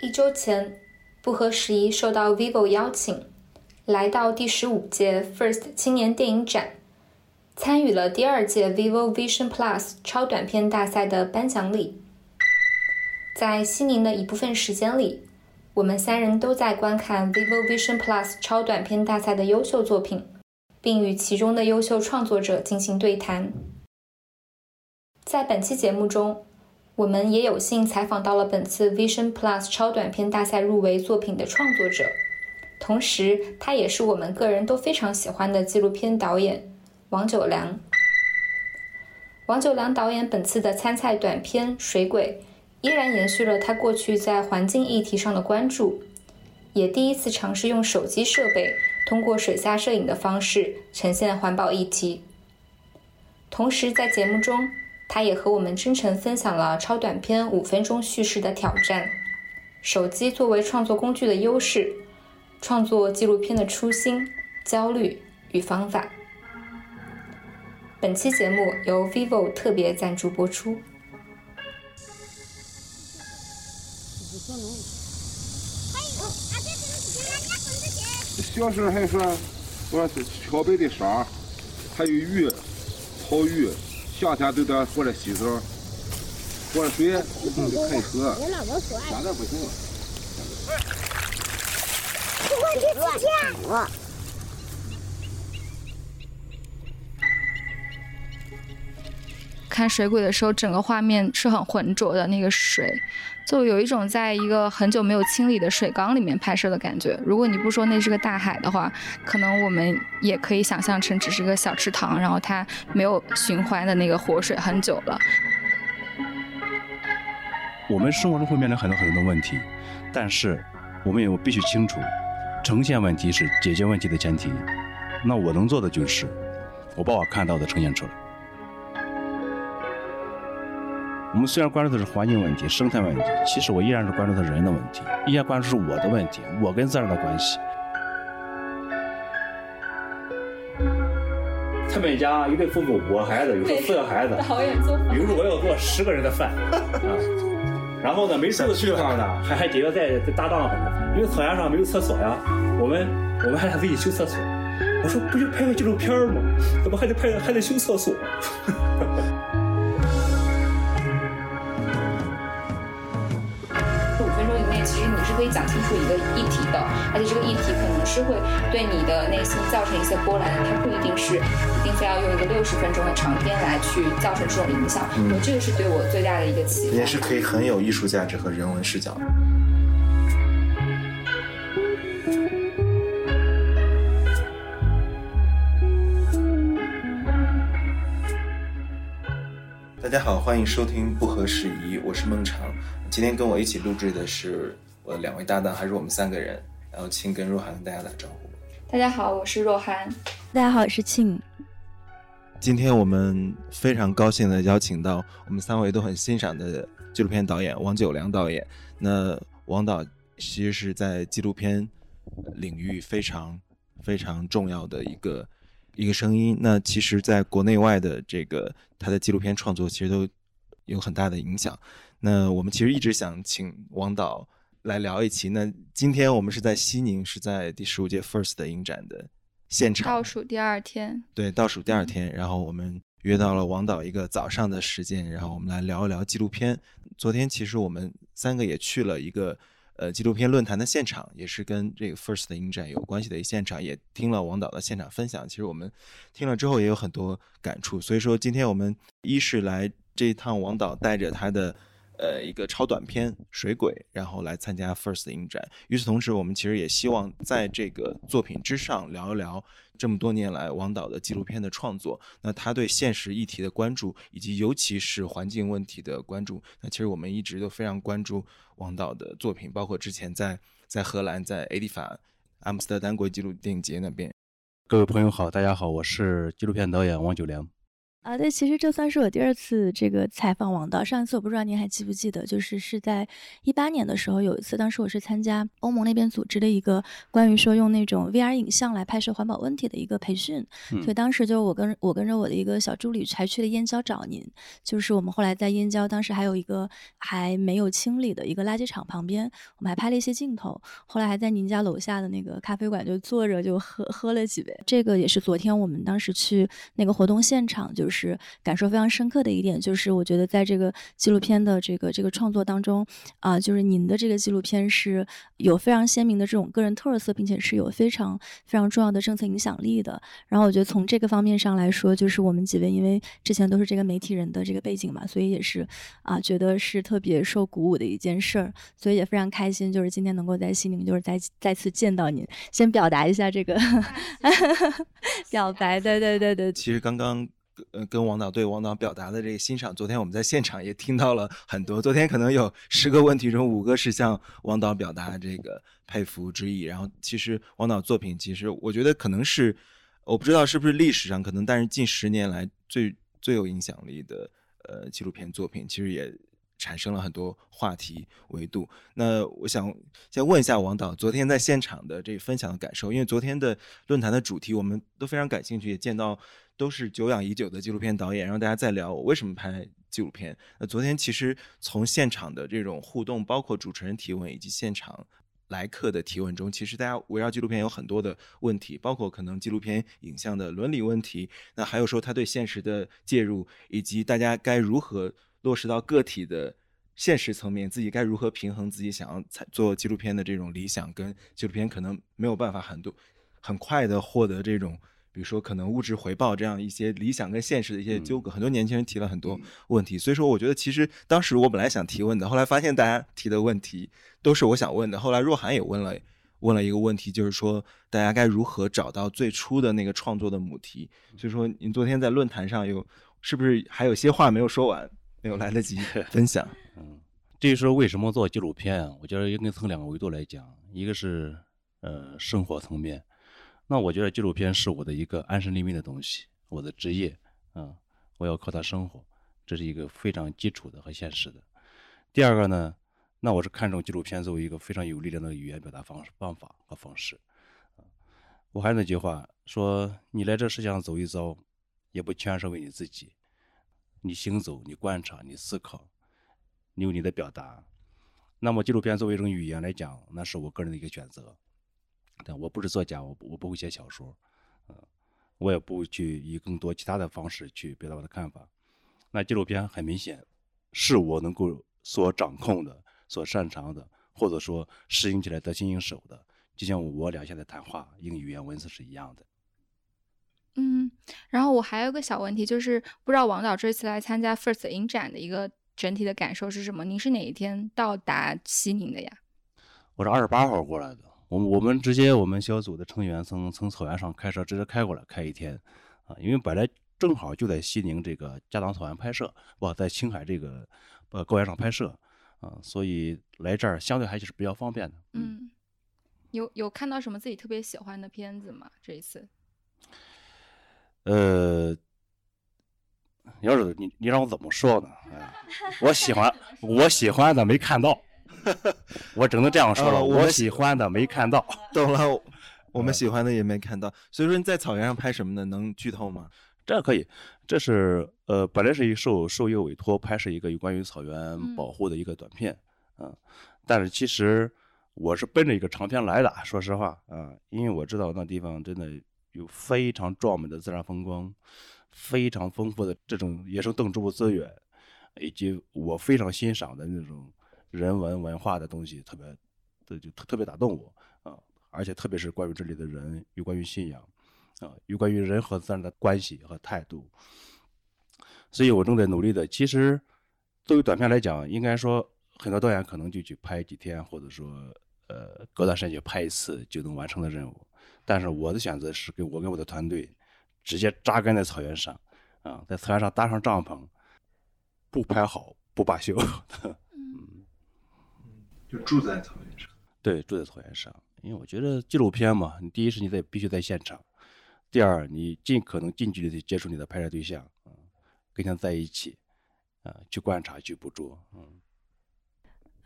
一周前，不合时宜受到 vivo 邀请，来到第十五届 First 青年电影展，参与了第二届 vivo Vision Plus 超短片大赛的颁奖礼。在西宁的一部分时间里，我们三人都在观看 vivo Vision Plus 超短片大赛的优秀作品，并与其中的优秀创作者进行对谈。在本期节目中。我们也有幸采访到了本次 Vision Plus 超短片大赛入围作品的创作者，同时他也是我们个人都非常喜欢的纪录片导演王九良。王九良导演本次的参赛短片《水鬼》，依然延续了他过去在环境议题上的关注，也第一次尝试用手机设备通过水下摄影的方式呈现环保议题。同时在节目中。他也和我们真诚分享了超短片五分钟叙事的挑战，手机作为创作工具的优势，创作纪录片的初心、焦虑与方法。本期节目由 vivo 特别赞助播出。小时候还说，我是桥北的沙，还有鱼，好鱼。夏天都得过来洗澡，过了水就可以喝。现在不行了。看水鬼的时候，整个画面是很浑浊的，那个水。就有一种在一个很久没有清理的水缸里面拍摄的感觉。如果你不说那是个大海的话，可能我们也可以想象成只是个小池塘，然后它没有循环的那个活水很久了。我们生活中会面临很多很多的问题，但是我们也必须清楚，呈现问题是解决问题的前提。那我能做的就是，我把我看到的呈现出来。我们虽然关注的是环境问题、生态问题，其实我依然是关注的人的问题，依然关注是我的问题，我跟自然的关系。他们家一对父母五个孩子，有时候四个孩子，比如说我要做十个人的饭 啊。然后呢，每次去的话呢，还还节约在搭帐篷，因为草原上没有厕所呀。我们我们还得自己修厕所。我说不就拍个纪录片吗？怎么还得拍还得修厕所？可以讲清楚一个议题的，而且这个议题可能是会对你的内心造成一些波澜的，它不一定是一定非要用一个六十分钟的长篇来去造成这种影响。我觉得这个是对我最大的一个启发，也是可以很有艺术价值和人文视角。大家好，欢迎收听不合时宜，我是孟尝。今天跟我一起录制的是。我两位搭档还是我们三个人，然后庆跟若涵跟大家打招呼。大家好，我是若涵。大家好，我是庆。今天我们非常高兴的邀请到我们三位都很欣赏的纪录片导演王九良导演。那王导其实是在纪录片领域非常非常重要的一个一个声音。那其实，在国内外的这个他的纪录片创作，其实都有很大的影响。那我们其实一直想请王导。来聊一期。那今天我们是在西宁，是在第十五届 First 的影展的现场，倒数第二天。对，倒数第二天。然后我们约到了王导一个早上的时间，然后我们来聊一聊纪录片。昨天其实我们三个也去了一个呃纪录片论坛的现场，也是跟这个 First 的影展有关系的一现场，也听了王导的现场分享。其实我们听了之后也有很多感触。所以说今天我们一是来这一趟，王导带着他的。呃，一个超短片《水鬼》，然后来参加 First 影展。与此同时，我们其实也希望在这个作品之上聊一聊这么多年来王导的纪录片的创作。那他对现实议题的关注，以及尤其是环境问题的关注。那其实我们一直都非常关注王导的作品，包括之前在在荷兰在 A 迪法阿姆斯特丹国际纪录电影节那边。各位朋友好，大家好，我是纪录片导演王九良。啊，对，其实这算是我第二次这个采访王导。上一次我不知道您还记不记得，就是是在一八年的时候有一次，当时我是参加欧盟那边组织的一个关于说用那种 VR 影像来拍摄环保问题的一个培训，所以当时就我跟我跟着我的一个小助理才去了燕郊找您，就是我们后来在燕郊，当时还有一个还没有清理的一个垃圾场旁边，我们还拍了一些镜头，后来还在您家楼下的那个咖啡馆就坐着就喝喝了几杯。这个也是昨天我们当时去那个活动现场就是。是感受非常深刻的一点，就是我觉得在这个纪录片的这个这个创作当中，啊，就是您的这个纪录片是有非常鲜明的这种个人特色，并且是有非常非常重要的政策影响力的。然后我觉得从这个方面上来说，就是我们几位因为之前都是这个媒体人的这个背景嘛，所以也是啊，觉得是特别受鼓舞的一件事儿，所以也非常开心，就是今天能够在西宁，就是再再次见到您，先表达一下这个 表白，对对对对。其实刚刚。呃，跟王导对王导表达的这个欣赏，昨天我们在现场也听到了很多。昨天可能有十个问题中，五个是向王导表达这个佩服之意。然后，其实王导作品，其实我觉得可能是，我不知道是不是历史上可能，但是近十年来最最有影响力的呃纪录片作品，其实也产生了很多话题维度。那我想先问一下王导，昨天在现场的这分享的感受，因为昨天的论坛的主题我们都非常感兴趣，也见到。都是久仰已久的纪录片导演，让大家在聊我为什么拍纪录片。那昨天其实从现场的这种互动，包括主持人提问以及现场来客的提问中，其实大家围绕纪录片有很多的问题，包括可能纪录片影像的伦理问题，那还有说他对现实的介入，以及大家该如何落实到个体的现实层面，自己该如何平衡自己想要做纪录片的这种理想，跟纪录片可能没有办法很多很快的获得这种。比如说，可能物质回报这样一些理想跟现实的一些纠葛，很多年轻人提了很多问题。所以说，我觉得其实当时我本来想提问的，后来发现大家提的问题都是我想问的。后来若涵也问了问了一个问题，就是说大家该如何找到最初的那个创作的母题。所以说，您昨天在论坛上有是不是还有些话没有说完，没有来得及 分享？嗯，至于说为什么做纪录片啊，我觉得应该从两个维度来讲，一个是呃生活层面。那我觉得纪录片是我的一个安身立命的东西，我的职业，嗯，我要靠它生活，这是一个非常基础的和现实的。第二个呢，那我是看重纪录片作为一个非常有力量的语言表达方式方法和方式。我还是那句话，说你来这世界上走一遭，也不全是为你自己，你行走，你观察，你思考，你有你的表达。那么纪录片作为一种语言来讲，那是我个人的一个选择。但我不是作家，我我不会写小说，嗯，我也不会去以更多其他的方式去表达我的看法。那纪录片很明显是我能够所掌控的、所擅长的，或者说适应起来得心应手的，就像我俩现在谈话用语言文字是一样的。嗯，然后我还有个小问题，就是不知道王导这次来参加 First 影展的一个整体的感受是什么？您是哪一天到达西宁的呀？我是二十八号过来的。我们我们直接我们小组的成员从从草原上开车直接开过来，开一天，啊，因为本来正好就在西宁这个加当草原拍摄，不在青海这个呃高原上拍摄，啊，所以来这儿相对还是比较方便的。嗯，有有看到什么自己特别喜欢的片子吗？这一次？呃，要是你你让我怎么说呢？我喜欢我喜欢的没看到。我只能这样说了，我喜欢的没看到，懂了，我们喜欢的也没看到。所以说你在草原上拍什么呢？能剧透吗？这可以，这是呃，本来是一受受一个委托拍摄一个有关于草原保护的一个短片，嗯，但是其实我是奔着一个长片来的。说实话啊，因为我知道那地方真的有非常壮美的自然风光，非常丰富的这种野生动植物资源，以及我非常欣赏的那种。人文文化的东西特别，这就特特别打动我啊！而且特别是关于这里的人，有关于信仰啊，有关于人和自然的关系和态度。所以我正在努力的。其实，作为短片来讲，应该说很多导演可能就去拍几天，或者说呃隔段时间就拍一次就能完成的任务。但是我的选择是，跟我跟我的团队直接扎根在草原上啊，在草原上搭上帐篷，不拍好不罢休。就住在草原上，对，住在草原上。因为我觉得纪录片嘛，你第一是你在必须在现场，第二你尽可能近距离的接触你的拍摄对象，嗯跟他在一起，啊，去观察去捕捉，嗯。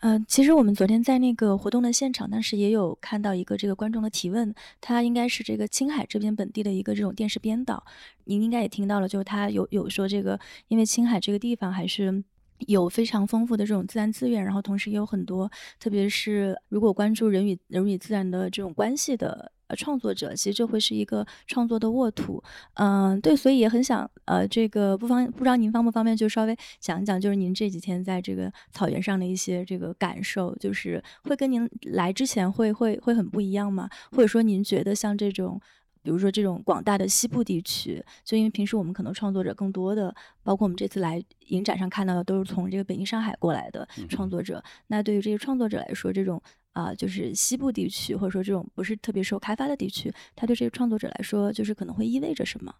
嗯，其实我们昨天在那个活动的现场，当时也有看到一个这个观众的提问，他应该是这个青海这边本地的一个这种电视编导，您应该也听到了，就是他有有说这个，因为青海这个地方还是。有非常丰富的这种自然资源，然后同时也有很多，特别是如果关注人与人与自然的这种关系的创作者，其实这会是一个创作的沃土。嗯，对，所以也很想呃，这个不方不知道您方不方便就稍微讲一讲，就是您这几天在这个草原上的一些这个感受，就是会跟您来之前会会会很不一样吗？或者说您觉得像这种？比如说这种广大的西部地区，就因为平时我们可能创作者更多的，包括我们这次来影展上看到的，都是从这个北京、上海过来的创作者。那对于这些创作者来说，这种啊，就是西部地区或者说这种不是特别受开发的地区，它对这些创作者来说，就是可能会意味着什么？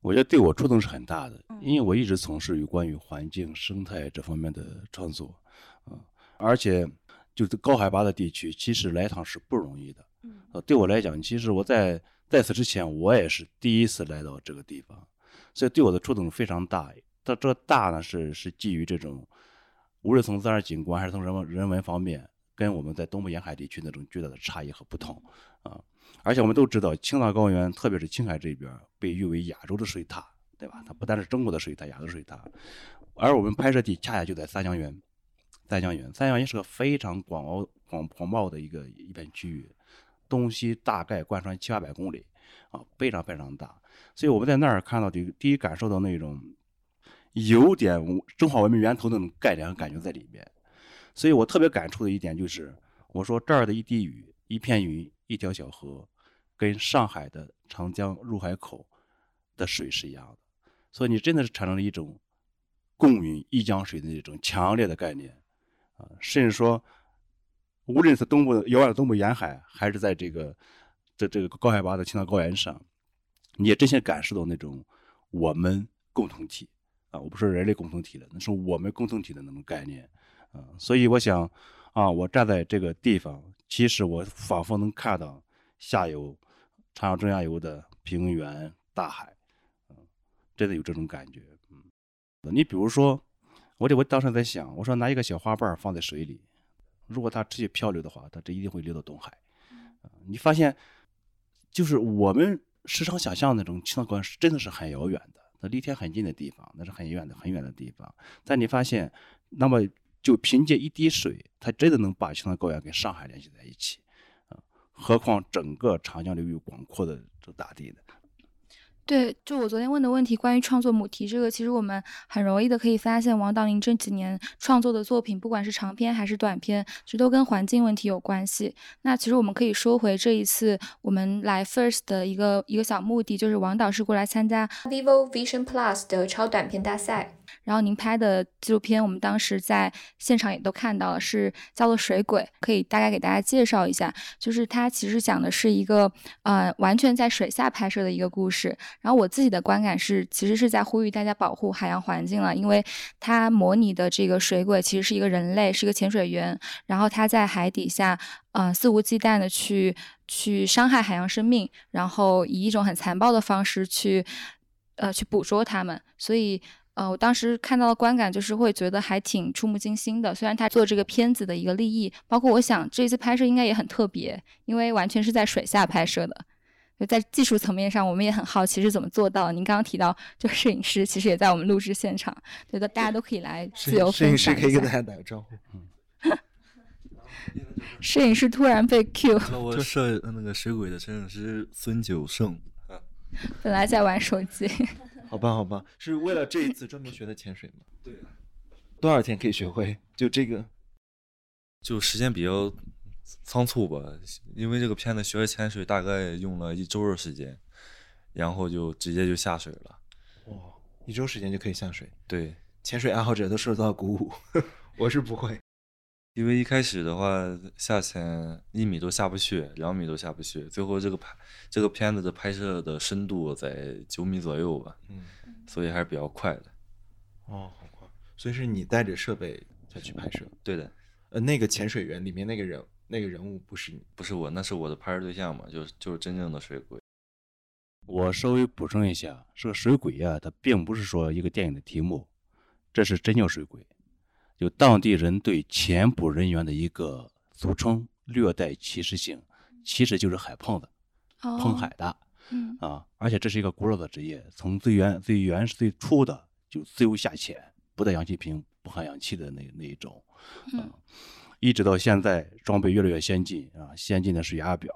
我觉得对我触动是很大的，因为我一直从事于关于环境生态这方面的创作，嗯，而且就是高海拔的地区，其实来一趟是不容易的。呃，对我来讲，其实我在在此之前，我也是第一次来到这个地方，所以对我的触动非常大。它这个大呢，是是基于这种，无论从自然景观还是从人文人文方面，跟我们在东部沿海地区那种巨大的差异和不同啊。而且我们都知道，青藏高原，特别是青海这边，被誉为亚洲的水塔，对吧？它不但是中国的水塔，亚洲水塔。而我们拍摄地恰恰就在三江源，三江源，三江源是个非常广袤广广袤的一个一片区域。东西大概贯穿七八百公里，啊，非常非常大，所以我们在那儿看到的，第一感受到那种有点中华文明源头那种概念和感觉在里面，所以我特别感触的一点就是，我说这儿的一滴雨、一片云、一条小河，跟上海的长江入海口的水是一样的，所以你真的是产生了一种共云一江水的那种强烈的概念，啊，甚至说。无论是东部遥远的东部沿海，还是在这个这这个高海拔的青藏高原上，你也真切感受到那种我们共同体啊，我不说人类共同体的，那是我们共同体的那种概念啊。所以我想啊，我站在这个地方，其实我仿佛能看到下游长江中下游的平原大海，嗯，真的有这种感觉。嗯，你比如说，我这我当时在想，我说拿一个小花瓣放在水里。如果它持续漂流的话，它这一定会流到东海。你发现，就是我们时常想象那种青藏高原是真的是很遥远的，那离天很近的地方，那是很远的很远的地方。但你发现，那么就凭借一滴水，它真的能把青藏高原跟上海联系在一起啊？何况整个长江流域广阔的这大地呢？对，就我昨天问的问题，关于创作母题这个，其实我们很容易的可以发现，王导您这几年创作的作品，不管是长篇还是短篇，其实都跟环境问题有关系。那其实我们可以说回这一次我们来 First 的一个一个小目的，就是王导是过来参加 Vivo Vision Plus 的超短片大赛。然后您拍的纪录片，我们当时在现场也都看到了，是叫做《水鬼》，可以大概给大家介绍一下。就是它其实讲的是一个呃完全在水下拍摄的一个故事。然后我自己的观感是，其实是在呼吁大家保护海洋环境了，因为它模拟的这个水鬼其实是一个人类，是一个潜水员，然后他在海底下呃肆无忌惮的去去伤害海洋生命，然后以一种很残暴的方式去呃去捕捉它们，所以。呃，我当时看到的观感就是会觉得还挺触目惊心的。虽然他做这个片子的一个立意，包括我想这次拍摄应该也很特别，因为完全是在水下拍摄的。就在技术层面上，我们也很好奇是怎么做到。您刚刚提到，就摄影师其实也在我们录制现场，觉得大家都可以来自由分享。摄影师可以跟大家打个招呼。嗯 摄影师突然被 Q。我 摄那个水鬼的摄影师孙九胜。本来在玩手机。好吧，好吧，是为了这一次专门学的潜水吗？对。多少天可以学会？就这个？就时间比较仓促吧，因为这个片子学潜水大概用了一周的时间，然后就直接就下水了。哇，一周时间就可以下水？对。潜水爱好者都受到鼓舞，我是不会。因为一开始的话下潜一米都下不去，两米都下不去，最后这个拍这个片子的拍摄的深度在九米左右吧，嗯，所以还是比较快的。哦，好快！所以是你带着设备再去拍摄？对的。呃，那个潜水员里面那个人那个人物不是你？不是我，那是我的拍摄对象嘛，就是就是真正的水鬼。我稍微补充一下，这个水鬼啊，它并不是说一个电影的题目，这是真叫水鬼，就当地人对潜捕人员的一个俗称，略带歧视性，其实就是海碰子，碰海的，嗯啊，而且这是一个古老的职业，从最原最原始最初的就自由下潜，不带氧气瓶，不含氧气的那那一种，嗯。一直到现在，装备越来越先进啊，先进的水压表，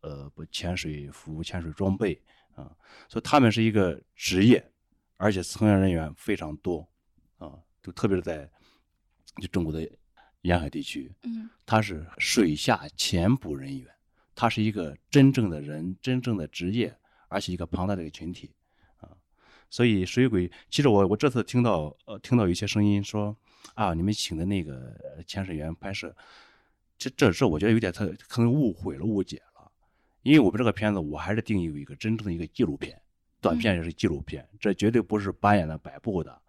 呃，不潜水服、潜水装备啊，所以他们是一个职业，而且从业人员非常多啊，就特别是在就中国的沿海地区，嗯，他是水下潜捕人员，他是一个真正的人，真正的职业，而且一个庞大的一个群体啊，所以水鬼，其实我我这次听到呃听到一些声音说。啊，你们请的那个潜水员拍摄，这这这，我觉得有点他可能误会了、误解了。因为我们这个片子，我还是定义为一个真正的一个纪录片，短片也是纪录片，这绝对不是扮演的摆布的啊。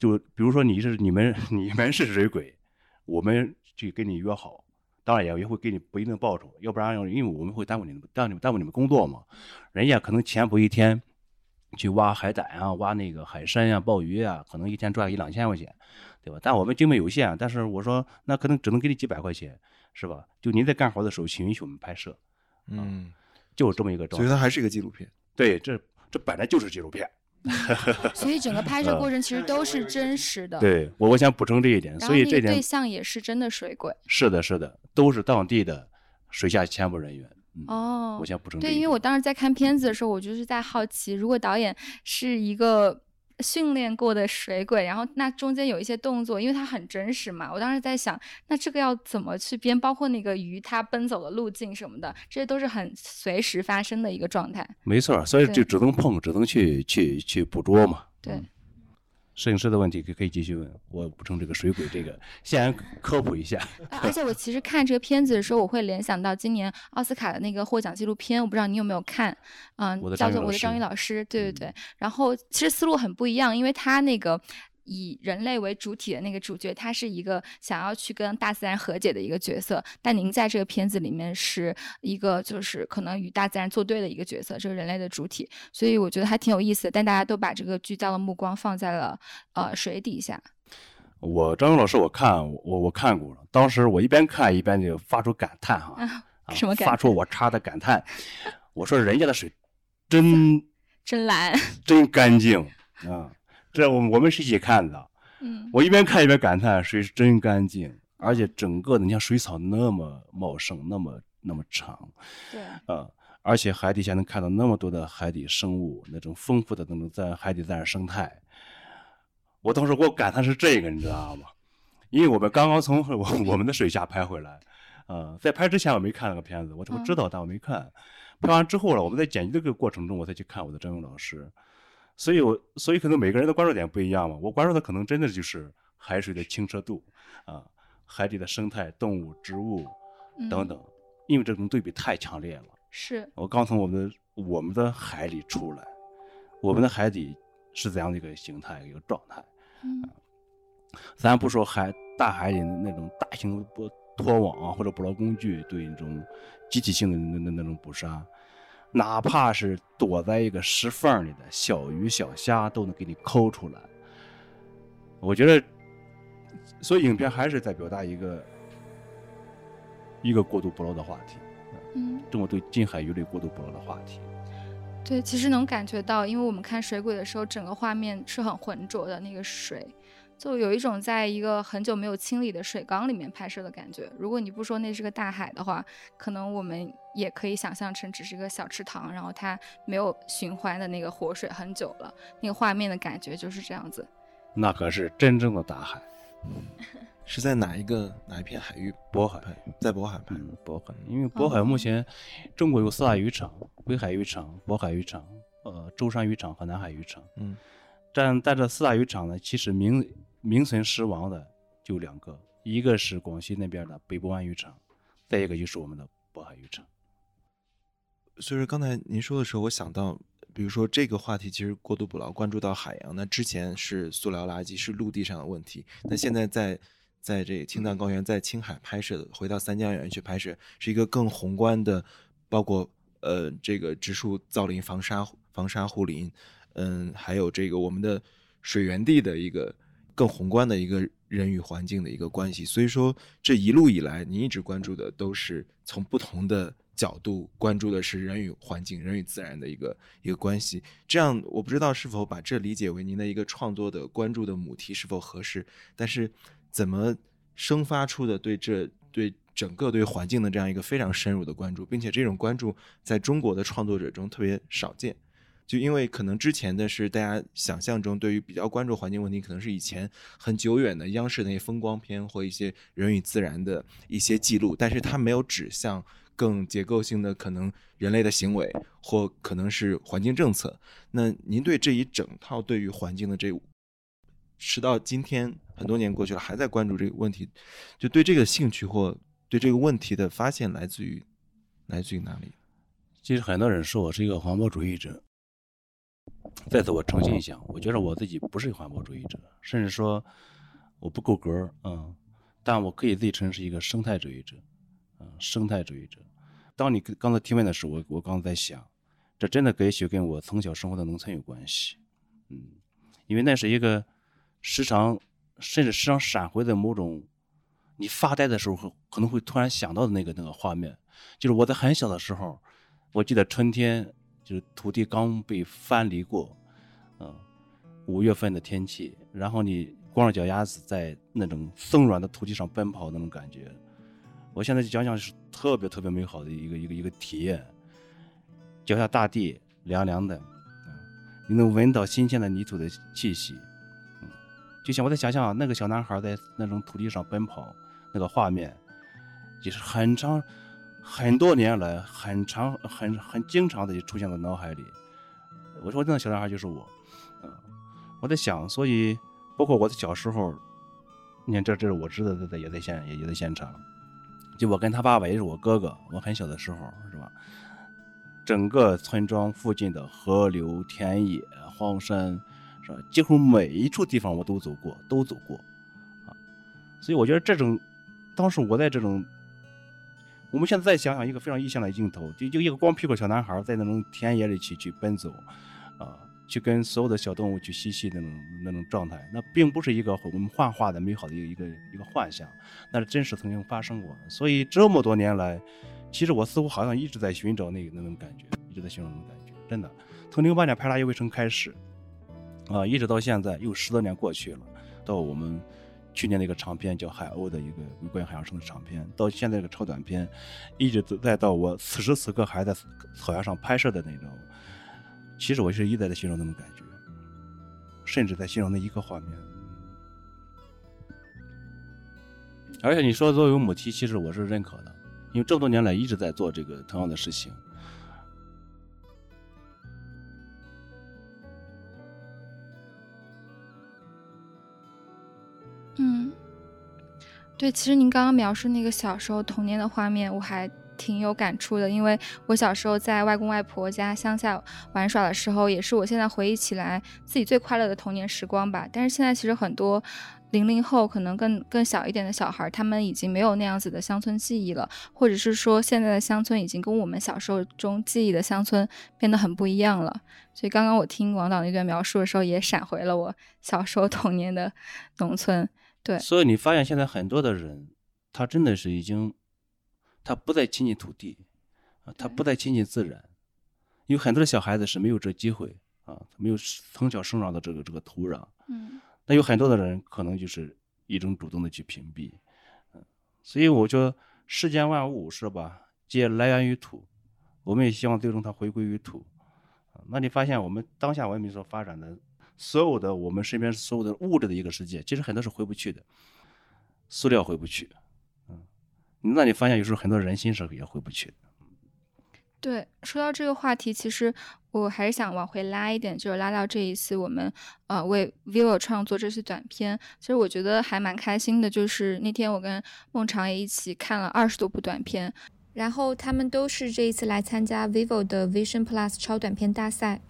就比如说你是你们 你们是水鬼，我们去跟你约好，当然也也会给你不一定报酬，要不然因为我们会耽误你们耽误你们耽误你们工作嘛。人家可能潜伏一天。去挖海胆啊，挖那个海参啊、鲍鱼啊，可能一天赚一两千块钱，对吧？但我们经费有限，但是我说那可能只能给你几百块钱，是吧？就您在干活的时候，请允许我们拍摄，嗯，就这么一个状态。所以它还是一个纪录片。对，这这本来就是纪录片。所以整个拍摄过程其实都是真实的。对，我我想补充这一点。所以这点对象也是真的水鬼。是的，是的，都是当地的水下潜伏人员。哦，我想补充。对，因为我当时在看片子的时候，我就是在好奇，如果导演是一个训练过的水鬼，然后那中间有一些动作，因为它很真实嘛，我当时在想，那这个要怎么去编？包括那个鱼它奔走的路径什么的，这些都是很随时发生的一个状态。没错，所以就只能碰，只能去去去捕捉嘛。对。摄影师的问题可可以继续问，我补充这个水鬼这个，先科普一下。而且我其实看这个片子的时候，我会联想到今年奥斯卡的那个获奖纪录片，我不知道你有没有看，嗯，叫做《我的章鱼老师》，对对对。然后其实思路很不一样，因为他那个。以人类为主体的那个主角，他是一个想要去跟大自然和解的一个角色。但您在这个片子里面是一个，就是可能与大自然作对的一个角色，这个人类的主体。所以我觉得还挺有意思的。但大家都把这个聚焦的目光放在了呃水底下。我张勇老师，我看我我看过了，当时我一边看一边就发出感叹哈，什么感？发出我插的感叹。我说人家的水真真蓝，真干净 啊。这我们我们是一起看的，嗯，我一边看一边感叹水是真干净，而且整个的你像水草那么茂盛，那么那么长，对，啊，而且海底下能看到那么多的海底生物，那种丰富的那种在海底自然生态。我当时我感叹是这个，你知道吗？因为我们刚刚从 我我们的水下拍回来，啊，在拍之前我没看那个片子，我我知道，但我没看。拍完之后了，我们在剪辑这个过程中，我再去看我的张勇老师。所以，我所以可能每个人的关注点不一样嘛。我关注的可能真的就是海水的清澈度啊，海底的生态、动物、植物等等，因为这种对比太强烈了。是我刚从我们的我们的海里出来，我们的海底是怎样的一个形态、一个状态？嗯，咱不说海大海里的那种大型捕拖网啊，或者捕捞工具对那种集体性的那那那种捕杀。哪怕是躲在一个石缝里的小鱼小虾，都能给你抠出来。我觉得，所以影片还是在表达一个一个过度捕捞的话题，嗯，中国对近海鱼类过度捕捞的话题。对，其实能感觉到，因为我们看水鬼的时候，整个画面是很浑浊的，那个水。就有一种在一个很久没有清理的水缸里面拍摄的感觉。如果你不说那是个大海的话，可能我们也可以想象成只是一个小池塘，然后它没有循环的那个活水很久了，那个画面的感觉就是这样子。那可是真正的大海，是在哪一个哪一片海域？渤海，在渤海拍。渤海，因为渤海目前中国有四大渔场：北海渔场、渤海渔场、呃舟山渔场和南海渔场。嗯，但在这四大渔场呢，其实名。名存实亡的就两个，一个是广西那边的北部湾渔场，再一个就是我们的渤海渔场。所以说刚才您说的时候，我想到，比如说这个话题其实过度捕捞关注到海洋，那之前是塑料垃圾是陆地上的问题，那现在在在这青藏高原在青海拍摄的，回到三江源去拍摄，是一个更宏观的，包括呃这个植树造林、防沙防沙护林，嗯，还有这个我们的水源地的一个更宏观的一个人与环境的一个关系。所以说这一路以来，您一直关注的都是从不同的。角度关注的是人与环境、人与自然的一个一个关系，这样我不知道是否把这理解为您的一个创作的关注的母题是否合适，但是怎么生发出的对这对整个对环境的这样一个非常深入的关注，并且这种关注在中国的创作者中特别少见，就因为可能之前的是大家想象中对于比较关注环境问题，可能是以前很久远的央视那些风光片或一些人与自然的一些记录，但是它没有指向。更结构性的可能人类的行为，或可能是环境政策。那您对这一整套对于环境的这，直到今天很多年过去了，还在关注这个问题，就对这个兴趣或对这个问题的发现来自于来自于哪里？其实很多人说我是一个环保主义者，再次我澄清一下，我觉得我自己不是一个环保主义者，甚至说我不够格嗯，但我可以自己称是一个生态主义者，嗯，生态主义者。当你刚才提问的时候，我我刚在想，这真的也许跟我从小生活的农村有关系，嗯，因为那是一个时常甚至时常闪回的某种，你发呆的时候可能会突然想到的那个那个画面，就是我在很小的时候，我记得春天就是土地刚被翻犁过，嗯，五月份的天气，然后你光着脚丫子在那种松软的土地上奔跑那种感觉。我现在就讲讲是特别特别美好的一个一个一个体验，脚下大地凉凉的，你能闻到新鲜的泥土的气息，嗯，就像我在想象那个小男孩在那种土地上奔跑那个画面，就是很长很多年来很长很很经常的就出现在脑海里。我说那小男孩就是我，嗯，我在想，所以包括我的小时候，你看这这是我知道的，在也在现也也在现场。就我跟他爸爸也是我哥哥，我很小的时候是吧？整个村庄附近的河流、田野、荒山，是吧？几乎每一处地方我都走过，都走过，啊！所以我觉得这种，当时我在这种，我们现在再想想一个非常意象的镜头，就就一个光屁股小男孩在那种田野里去去奔走，啊！去跟所有的小动物去嬉戏那种那种状态，那并不是一个我们幻化的美好的一个一个一个幻想，那是真实曾经发生过。所以这么多年来，其实我似乎好像一直在寻找那个那种感觉，一直在寻找那种感觉。真的，从零八年拍《大鱼围城》开始，啊，一直到现在又十多年过去了，到我们去年那个长片叫《海鸥》的一个关于海洋生的长片，到现在这个超短片，一直再到我此时此刻还在草原上拍摄的那种。其实我是一直在形容那种感觉，甚至在形容那一个画面。而且你说作为母题，其实我是认可的，因为这么多年来一直在做这个同样的事情。嗯，对，其实您刚刚描述那个小时候童年的画面，我还。挺有感触的，因为我小时候在外公外婆家乡下玩耍的时候，也是我现在回忆起来自己最快乐的童年时光吧。但是现在其实很多零零后可能更更小一点的小孩，他们已经没有那样子的乡村记忆了，或者是说现在的乡村已经跟我们小时候中记忆的乡村变得很不一样了。所以刚刚我听王导那段描述的时候，也闪回了我小时候童年的农村。对，所以你发现现在很多的人，他真的是已经。他不再亲近土地，啊，他不再亲近自然，有很多的小孩子是没有这机会啊，没有从小生长的这个这个土壤，嗯，那有很多的人可能就是一种主动的去屏蔽，嗯，所以我觉得世间万物是吧，皆来源于土，我们也希望最终它回归于土，啊，那你发现我们当下文明所发展的所有的我们身边所有的物质的一个世界，其实很多是回不去的，塑料回不去。那你发现有时候很多人心是也回不去的。对，说到这个话题，其实我还是想往回拉一点，就是拉到这一次我们呃为 vivo 创作这次短片。其实我觉得还蛮开心的，就是那天我跟孟尝也一起看了二十多部短片，然后他们都是这一次来参加 vivo 的 Vision Plus 超短片大赛，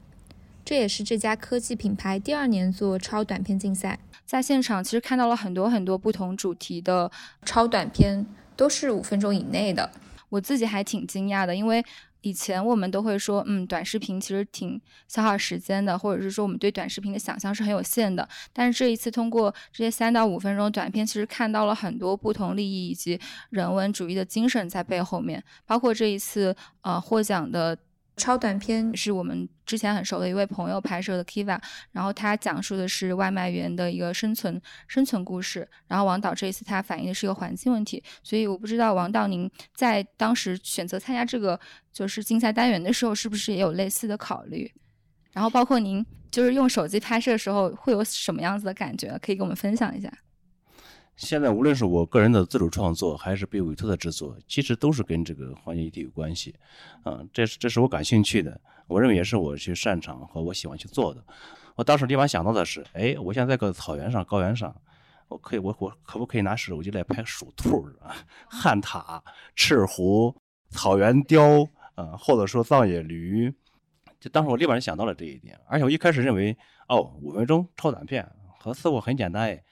这也是这家科技品牌第二年做超短片竞赛。在现场其实看到了很多很多不同主题的超短片。都是五分钟以内的，我自己还挺惊讶的，因为以前我们都会说，嗯，短视频其实挺消耗时间的，或者是说我们对短视频的想象是很有限的。但是这一次通过这些三到五分钟短片，其实看到了很多不同利益以及人文主义的精神在背后面，包括这一次呃获奖的。超短片是我们之前很熟的一位朋友拍摄的 Kiva，然后他讲述的是外卖员的一个生存生存故事。然后王导这一次他反映的是一个环境问题，所以我不知道王导您在当时选择参加这个就是竞赛单元的时候，是不是也有类似的考虑？然后包括您就是用手机拍摄的时候会有什么样子的感觉，可以跟我们分享一下。现在无论是我个人的自主创作，还是被委托的制作，其实都是跟这个环境议题有关系，啊，这是这是我感兴趣的，我认为也是我去擅长和我喜欢去做的。我当时立马想到的是，哎，我现在在个草原上、高原上，我可以，我我可不可以拿手机来拍鼠兔啊、旱獭、赤狐、草原雕啊，或者说藏野驴？就当时我立马就想到了这一点，而且我一开始认为，哦，五分钟超短片，和似乎很简单哎。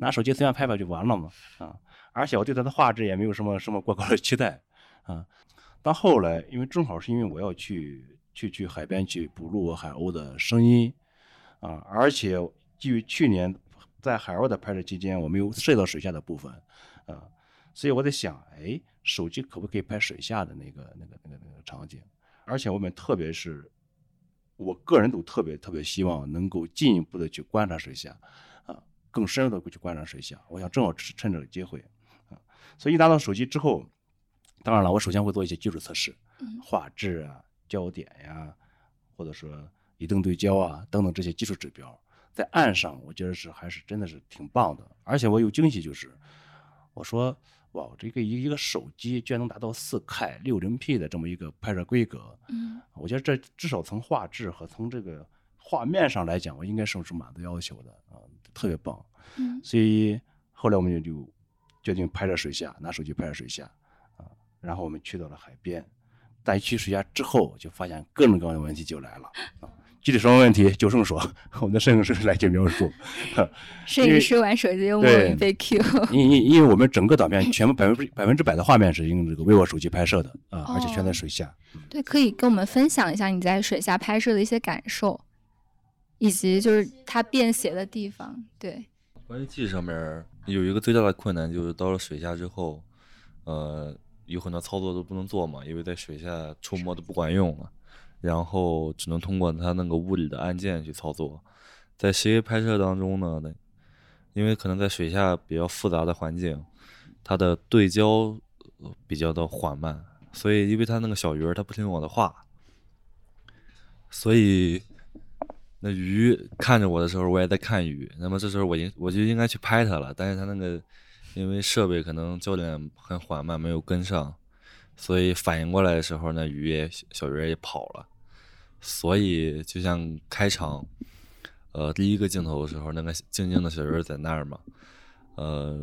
拿手机随便拍拍就完了嘛，啊！而且我对它的画质也没有什么什么过高的期待，啊！到后来，因为正好是因为我要去去去海边去捕录海鸥的声音，啊！而且基于去年在海鸥的拍摄期间，我没有涉及到水下的部分，啊！所以我在想，哎，手机可不可以拍水下的那个那个那个那个场景？而且我们特别是，我个人都特别特别希望能够进一步的去观察水下。更深入的过去观察水下，我想正好趁这个机会，啊，所以一拿到手机之后，当然了，我首先会做一些基础测试，画质啊、焦点呀，或者说移动对焦啊等等这些基础指标，在岸上我觉得是还是真的是挺棒的，而且我有惊喜就是，我说哇，这个一一个手机居然能达到四 K 六零 P 的这么一个拍摄规格，嗯，我觉得这至少从画质和从这个画面上来讲，我应该是是满足要求的啊。特别棒，嗯，所以后来我们就就决定拍摄水下，拿手机拍摄水下，啊，然后我们去到了海边，但一去水下之后，就发现各种各样的问题就来了，啊，具体什么问题，就剩说我们的摄影师来去描述。摄影师玩手机又莫名被 Q，因因因为我们整个短片全部百分之百分之百的画面是用这个 vivo 手机拍摄的啊，而且全在水下。对，可以跟我们分享一下你在水下拍摄的一些感受。以及就是它便携的地方，对。关于技术上面有一个最大的困难，就是到了水下之后，呃，有很多操作都不能做嘛，因为在水下触摸都不管用了，然后只能通过它那个物理的按键去操作。在实际拍摄当中呢，因为可能在水下比较复杂的环境，它的对焦比较的缓慢，所以因为它那个小鱼儿它不听我的话，所以。那鱼看着我的时候，我也在看鱼。那么这时候我应我就应该去拍它了，但是它那个因为设备可能焦点很缓慢，没有跟上，所以反应过来的时候，那鱼也小鱼也跑了。所以就像开场，呃，第一个镜头的时候，那个静静的小鱼在那儿嘛，呃，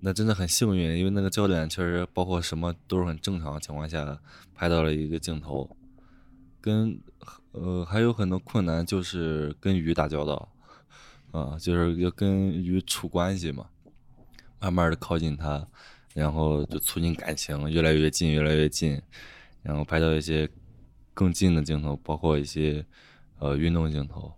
那真的很幸运，因为那个焦点确实包括什么都是很正常的情况下拍到了一个镜头，跟。呃，还有很多困难，就是跟鱼打交道，啊，就是要跟鱼处关系嘛，慢慢的靠近它，然后就促进感情，越来越近，越来越近，然后拍到一些更近的镜头，包括一些呃运动镜头。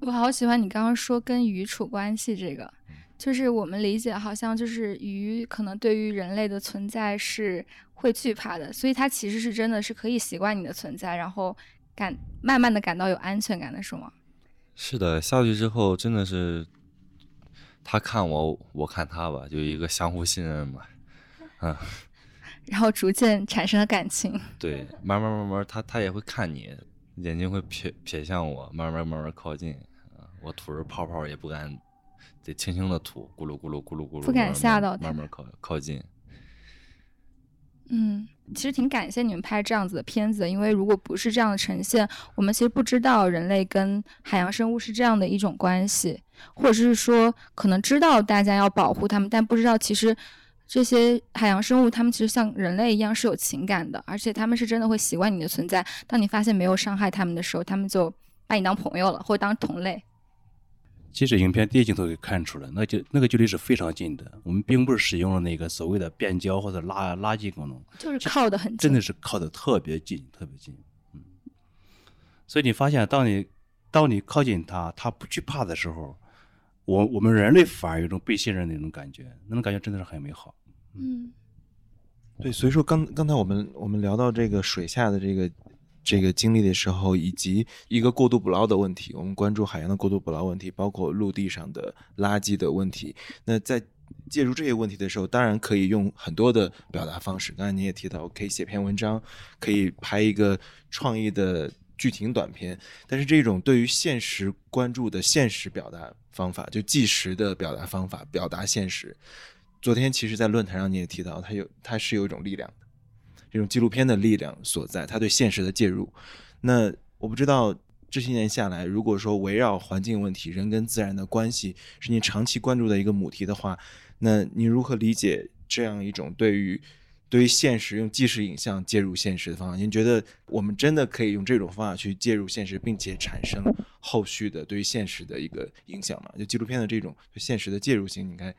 我好喜欢你刚刚说跟鱼处关系这个，就是我们理解好像就是鱼可能对于人类的存在是会惧怕的，所以它其实是真的是可以习惯你的存在，然后。感慢慢的感到有安全感的是吗？是的，下去之后真的是，他看我，我看他吧，就一个相互信任嘛，嗯，然后逐渐产生了感情。对，慢慢慢慢，他他也会看你，眼睛会瞥瞥向我，慢慢慢慢靠近，啊，我吐着泡泡也不敢，得轻轻的吐，咕噜咕噜咕噜咕噜，不敢吓到他，慢慢靠靠近。嗯，其实挺感谢你们拍这样子的片子，因为如果不是这样的呈现，我们其实不知道人类跟海洋生物是这样的一种关系，或者是说可能知道大家要保护它们，但不知道其实这些海洋生物它们其实像人类一样是有情感的，而且它们是真的会习惯你的存在。当你发现没有伤害它们的时候，它们就把你当朋友了，或者当同类。其实影片第一镜头可以看出来，那就那个距离是非常近的。我们并不是使用了那个所谓的变焦或者拉拉近功能，就是靠的很近，真的是靠的特别近，特别近。嗯，所以你发现，当你当你靠近它，它不惧怕的时候，我我们人类反而有一种被信任的那种感觉，那种感觉真的是很美好。嗯，对，所以说刚刚才我们我们聊到这个水下的这个。这个经历的时候，以及一个过度捕捞的问题，我们关注海洋的过度捕捞问题，包括陆地上的垃圾的问题。那在介入这些问题的时候，当然可以用很多的表达方式。刚才你也提到，可以写篇文章，可以拍一个创意的剧情短片。但是这种对于现实关注的现实表达方法，就即时的表达方法，表达现实。昨天其实，在论坛上你也提到，它有它是有一种力量的。这种纪录片的力量所在，它对现实的介入。那我不知道这些年下来，如果说围绕环境问题、人跟自然的关系是你长期关注的一个母题的话，那你如何理解这样一种对于对于现实用纪实影像介入现实的方法？您觉得我们真的可以用这种方法去介入现实，并且产生后续的对于现实的一个影响吗？就纪录片的这种现实的介入性，你看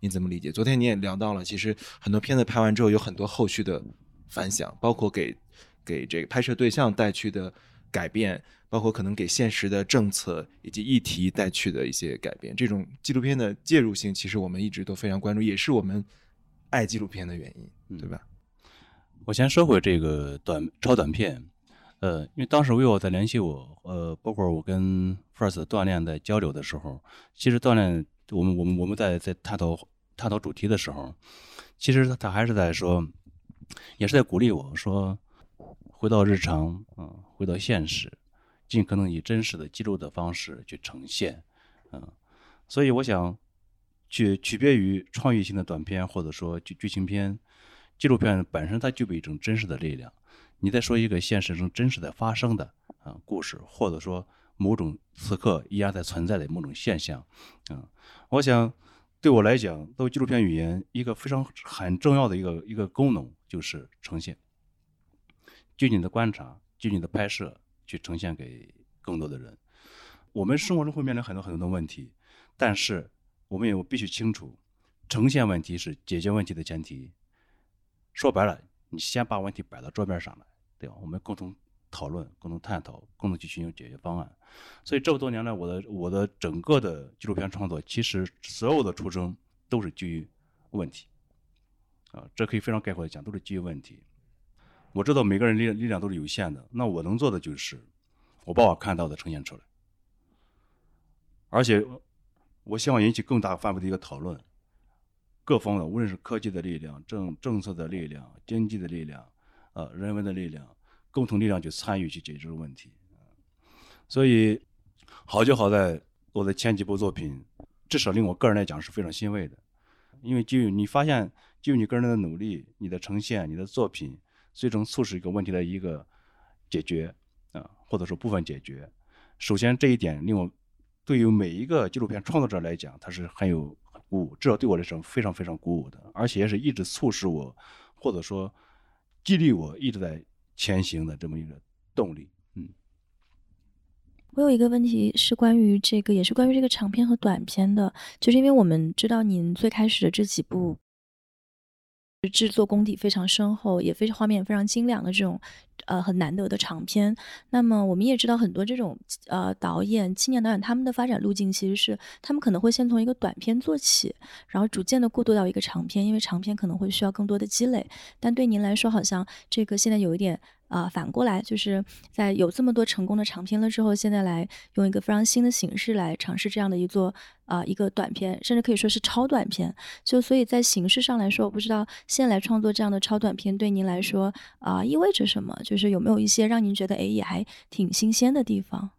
你怎么理解？昨天你也聊到了，其实很多片子拍完之后有很多后续的。反响，包括给给这个拍摄对象带去的改变，包括可能给现实的政策以及议题带去的一些改变。这种纪录片的介入性，其实我们一直都非常关注，也是我们爱纪录片的原因，对吧？我先说回这个短超短片，呃，因为当时 vivo 在联系我，呃，包括我跟 First 锻炼在交流的时候，其实锻炼我们我们我们在在探讨探讨主题的时候，其实他还是在说。也是在鼓励我说，回到日常，嗯，回到现实，尽可能以真实的记录的方式去呈现，嗯，所以我想，区区别于创意性的短片或者说剧剧情片，纪录片本身它具备一种真实的力量。你在说一个现实中真实的发生的啊故事，或者说某种此刻依然在存在的某种现象，嗯，我想对我来讲，作为纪录片语言一个非常很重要的一个一个功能。就是呈现，就你的观察，就你的拍摄，去呈现给更多的人。我们生活中会面临很多很多的问题，但是我们也必须清楚，呈现问题是解决问题的前提。说白了，你先把问题摆到桌面上来，对吧？我们共同讨论，共同探讨，共同去寻求解决方案。所以这么多年来，我的我的整个的纪录片创作，其实所有的初衷都是基于问题。啊，这可以非常概括的讲，都是基于问题。我知道每个人力力量都是有限的，那我能做的就是，我把我看到的呈现出来，而且我希望引起更大范围的一个讨论，各方的，无论是科技的力量、政政策的力量、经济的力量、呃人文的力量，共同力量去参与去解决这个问题。所以好就好在我的前几部作品，至少令我个人来讲是非常欣慰的，因为基于你发现。就你个人的努力，你的呈现，你的作品，最终促使一个问题的一个解决啊，或者说部分解决。首先这一点令我对于每一个纪录片创作者来讲，他是很有鼓舞，至少对我来说非常非常鼓舞的，而且也是一直促使我，或者说激励我一直在前行的这么一个动力。嗯，我有一个问题是关于这个，也是关于这个长片和短片的，就是因为我们知道您最开始的这几部。制作功底非常深厚，也非常画面非常精良的这种，呃，很难得的长片。那么我们也知道很多这种呃导演、青年导演他们的发展路径其实是他们可能会先从一个短片做起，然后逐渐的过渡到一个长片，因为长片可能会需要更多的积累。但对您来说，好像这个现在有一点。啊，反过来就是在有这么多成功的长片了之后，现在来用一个非常新的形式来尝试这样的一座啊一个短片，甚至可以说是超短片。就所以在形式上来说，我不知道现在来创作这样的超短片对您来说啊意味着什么？就是有没有一些让您觉得哎也还挺新鲜的地方？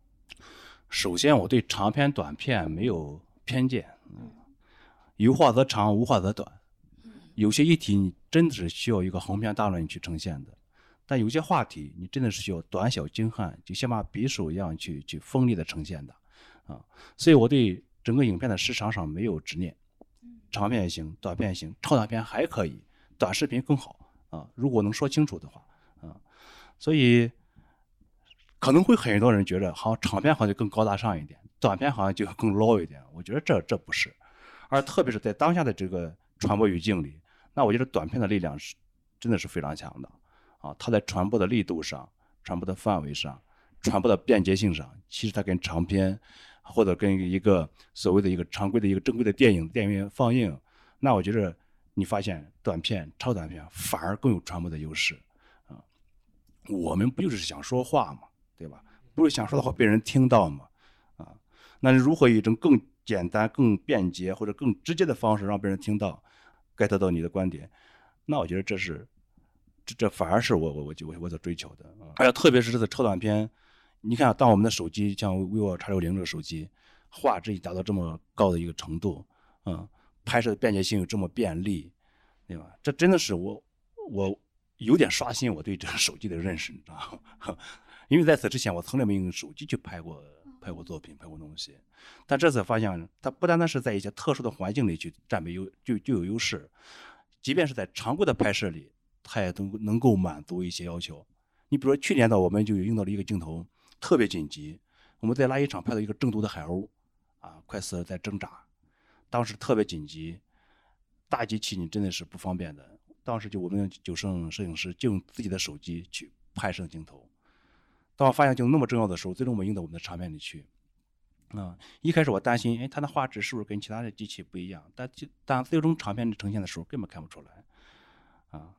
首先，我对长片短片没有偏见，有话则长，无话则短。有些议题你真的是需要一个横篇大论去呈现的。但有些话题，你真的是需要短小精悍，就像把匕首一样去去锋利的呈现的，啊，所以我对整个影片的时长上没有执念，长片也行，短片也行，超短片还可以，短视频更好啊。如果能说清楚的话，啊，所以可能会很多人觉得，好像长片好像就更高大上一点，短片好像就更 low 一点。我觉得这这不是，而特别是在当下的这个传播语境里，那我觉得短片的力量是真的是非常强的啊！它在传播的力度上、传播的范围上、传播的便捷性上，其实它跟长片或者跟一个所谓的一个常规的一个正规的电影电影院放映，那我觉得你发现短片、超短片反而更有传播的优势啊！我们不就是想说话吗？对吧？不是想说的话被人听到吗？啊，那如何一种更简单、更便捷或者更直接的方式让别人听到，get 到你的观点？那我觉得这是，这这反而是我我我我我所追求的。而且特别是这次超短片，你看，当我们的手机像 vivo X 六零这个手机，画质已达到这么高的一个程度，嗯，拍摄的便捷性又这么便利，对吧？这真的是我我有点刷新我对这个手机的认识，你知道吗？因为在此之前，我从来没用手机去拍过拍过作品、拍过东西。但这次发现，它不单单是在一些特殊的环境里去占备优就就有优势，即便是在常规的拍摄里，它也都能够满足一些要求。你比如说去年的，我们就用到了一个镜头，特别紧急，我们在垃圾场拍到一个中毒的海鸥，啊，快死了在挣扎，当时特别紧急，大机器你真的是不方便的。当时就我们九胜摄影师就用自己的手机去拍摄镜头。当我发现就那么重要的时候，最终我们用到我们的长片里去。啊，一开始我担心，哎，它的画质是不是跟其他的机器不一样？但但最终长片呈现的时候，根本看不出来。啊，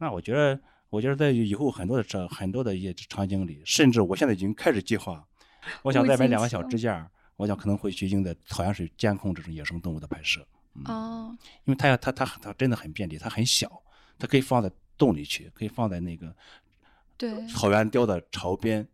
那我觉得，我觉得在以后很多的这很多的一些场景里，甚至我现在已经开始计划，我想再买两个小支架，我想可能会去用在草原水监控这种野生动物的拍摄。哦，因为它要它它它真的很便利，它很小，它可以放在洞里去，可以放在那个。对，草原雕的巢边，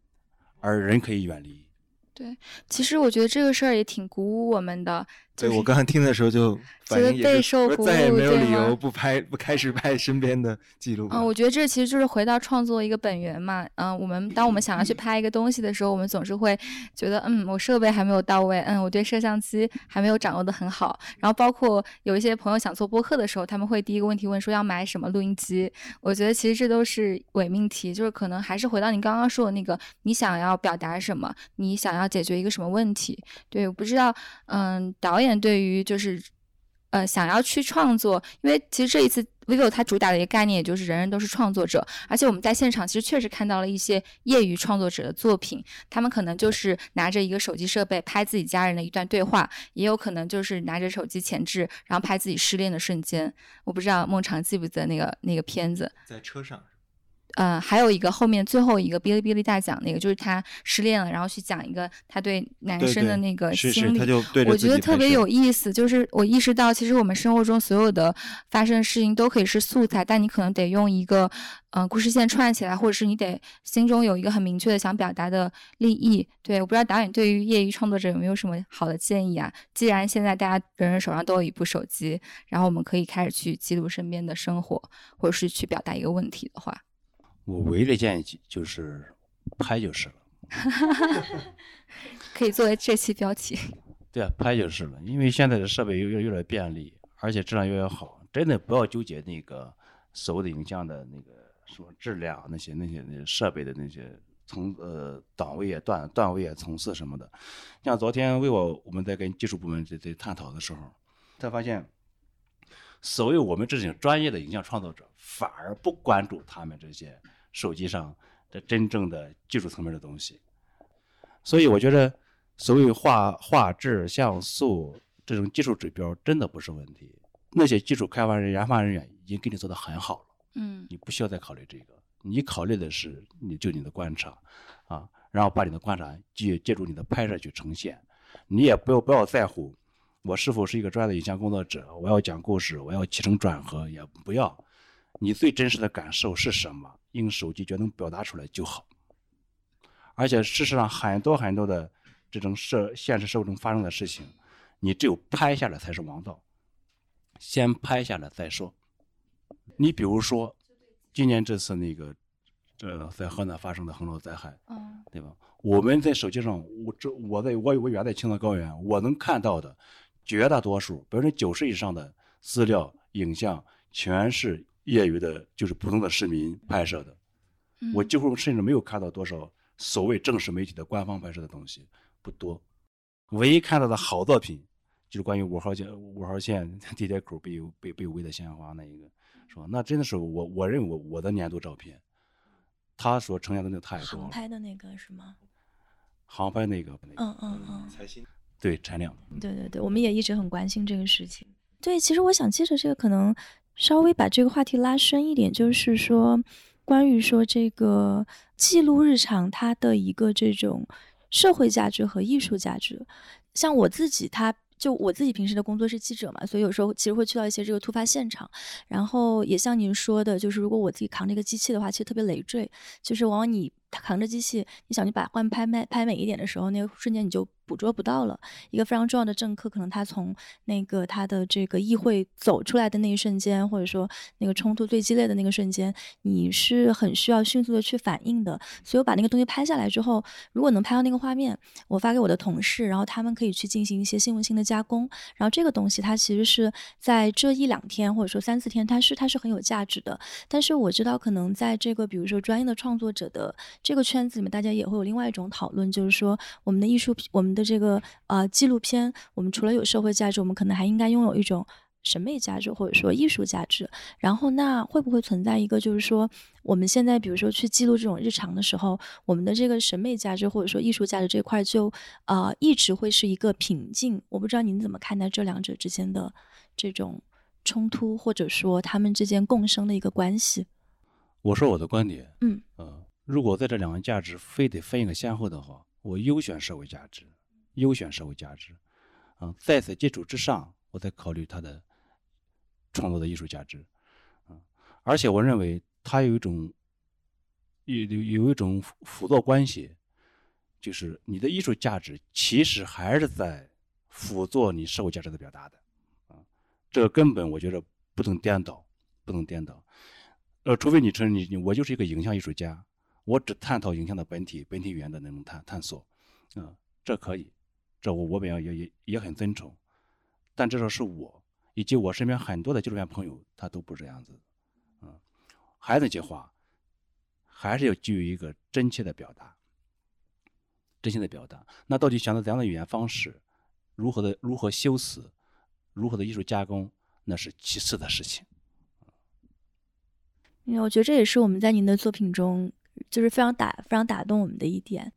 而人可以远离。对，其实我觉得这个事儿也挺鼓舞我们的。对我刚刚听的时候就觉得备受鼓舞，再也没有理由不拍不开始拍身边的记录。嗯，我觉得这其实就是回到创作一个本源嘛。嗯，我们当我们想要去拍一个东西的时候，我们总是会觉得，嗯，我设备还没有到位，嗯，我对摄像机还没有掌握的很好。然后包括有一些朋友想做播客的时候，他们会第一个问题问说要买什么录音机。我觉得其实这都是伪命题，就是可能还是回到你刚刚说的那个，你想要表达什么，你想要解决一个什么问题。对，我不知道，嗯，导演。对于就是，呃，想要去创作，因为其实这一次 vivo 它主打的一个概念，也就是人人都是创作者。而且我们在现场其实确实看到了一些业余创作者的作品，他们可能就是拿着一个手机设备拍自己家人的一段对话，也有可能就是拿着手机前置，然后拍自己失恋的瞬间。我不知道孟尝记不记得那个那个片子，在车上。嗯，还有一个后面最后一个哔哩哔哩大奖那个，就是他失恋了，然后去讲一个他对男生的那个经历，我觉得特别有意思。就是我意识到，其实我们生活中所有的发生的事情都可以是素材，但你可能得用一个嗯故事线串起来，或者是你得心中有一个很明确的想表达的利益。对，我不知道导演对于业余创作者有没有什么好的建议啊？既然现在大家人人手上都有一部手机，然后我们可以开始去记录身边的生活，或者是去表达一个问题的话。我唯一的建议就是拍就是了，可以作为这期标题。对啊，拍就是了，因为现在的设备越越来越便利，而且质量越来越好。真的不要纠结那个所谓的影像的那个什么质量，那些那些那些设备的那些层呃档位啊、段段位啊、层次什么的。像昨天为我我们在跟技术部门在在探讨的时候，才发现。所谓我们这些专业的影像创作者，反而不关注他们这些手机上的真正的技术层面的东西。所以我觉得，所谓画画质、像素这种技术指标真的不是问题。那些技术开发人、研发人员已经给你做的很好了，嗯，你不需要再考虑这个。你考虑的是，你就你的观察，啊，然后把你的观察借借助你的拍摄去呈现。你也不要不要在乎。我是否是一个专业的影像工作者？我要讲故事，我要起承转合，也不要。你最真实的感受是什么？用手机就能表达出来就好。而且事实上，很多很多的这种社现实社会中发生的事情，你只有拍下来才是王道。先拍下来再说。你比如说，今年这次那个，呃，在河南发生的洪涝灾害，嗯，对吧？我们在手机上，我这我在我我远在青藏高原，我能看到的。绝大多数，百分之九十以上的资料、影像，全是业余的，就是普通的市民拍摄的。我几乎甚至没有看到多少所谓正式媒体的官方拍摄的东西，不多。唯一看到的好作品，就是关于五号线五号线地铁口被被被围的鲜花那一个，是吧？那真的是我我认为我我的年度照片。他所呈现的那太多了。航拍的那个是吗？航拍那个，嗯嗯嗯，财新，对产量。对对对，我们也一直很关心这个事情。对，其实我想接着这个，可能稍微把这个话题拉深一点，就是说，关于说这个记录日常它的一个这种社会价值和艺术价值。像我自己，他就我自己平时的工作是记者嘛，所以有时候其实会去到一些这个突发现场，然后也像您说的，就是如果我自己扛这个机器的话，其实特别累赘，就是往往你扛着机器，你想去把画面拍美拍美一点的时候，那个瞬间你就。捕捉不到了一个非常重要的政客，可能他从那个他的这个议会走出来的那一瞬间，或者说那个冲突最激烈的那个瞬间，你是很需要迅速的去反应的。所以我把那个东西拍下来之后，如果能拍到那个画面，我发给我的同事，然后他们可以去进行一些新闻性的加工。然后这个东西它其实是在这一两天或者说三四天，它是它是很有价值的。但是我知道，可能在这个比如说专业的创作者的这个圈子里面，大家也会有另外一种讨论，就是说我们的艺术品，我们。的这个呃纪录片，我们除了有社会价值，我们可能还应该拥有一种审美价值或者说艺术价值。然后，那会不会存在一个，就是说我们现在比如说去记录这种日常的时候，我们的这个审美价值或者说艺术价值这块就呃一直会是一个瓶颈？我不知道您怎么看待这两者之间的这种冲突，或者说他们之间共生的一个关系？我说我的观点，嗯呃，如果在这两个价值非得分一个先后的话，我优选社会价值。优选社会价值，啊，在此基础之上，我再考虑他的创作的艺术价值，啊，而且我认为它有一种有有有一种辅佐关系，就是你的艺术价值其实还是在辅佐你社会价值的表达的，啊，这个根本我觉得不能颠倒，不能颠倒，呃，除非你承认你你我就是一个影像艺术家，我只探讨影像的本体本体语言的那种探探索，嗯，这可以。这我我本也也也很尊崇，但至少是我以及我身边很多的纪录片朋友，他都不是这样子，嗯，还是那句话，还是要基于一个真切的表达，真心的表达。那到底选择怎样的语言方式，如何的如何修辞，如何的艺术加工，那是其次的事情。因为我觉得这也是我们在您的作品中，就是非常打非常打动我们的一点。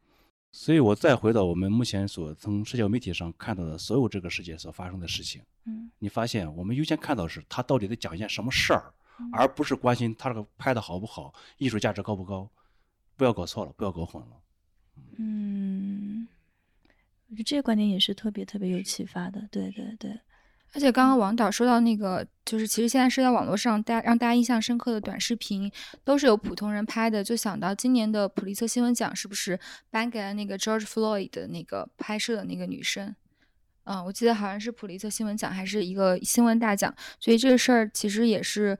所以，我再回到我们目前所从社交媒体上看到的所有这个世界所发生的事情，嗯，你发现我们优先看到是他到底在讲一件什么事儿，而不是关心他这个拍的好不好，艺术价值高不高，不要搞错了，不要搞混了。嗯，我觉得这个观点也是特别特别有启发的，对对对。而且刚刚王导说到那个，就是其实现在社交网络上，大家让大家印象深刻的短视频，都是由普通人拍的，就想到今年的普利策新闻奖是不是颁给了那个 George Floyd 的那个拍摄的那个女生？嗯，我记得好像是普利策新闻奖还是一个新闻大奖，所以这个事儿其实也是，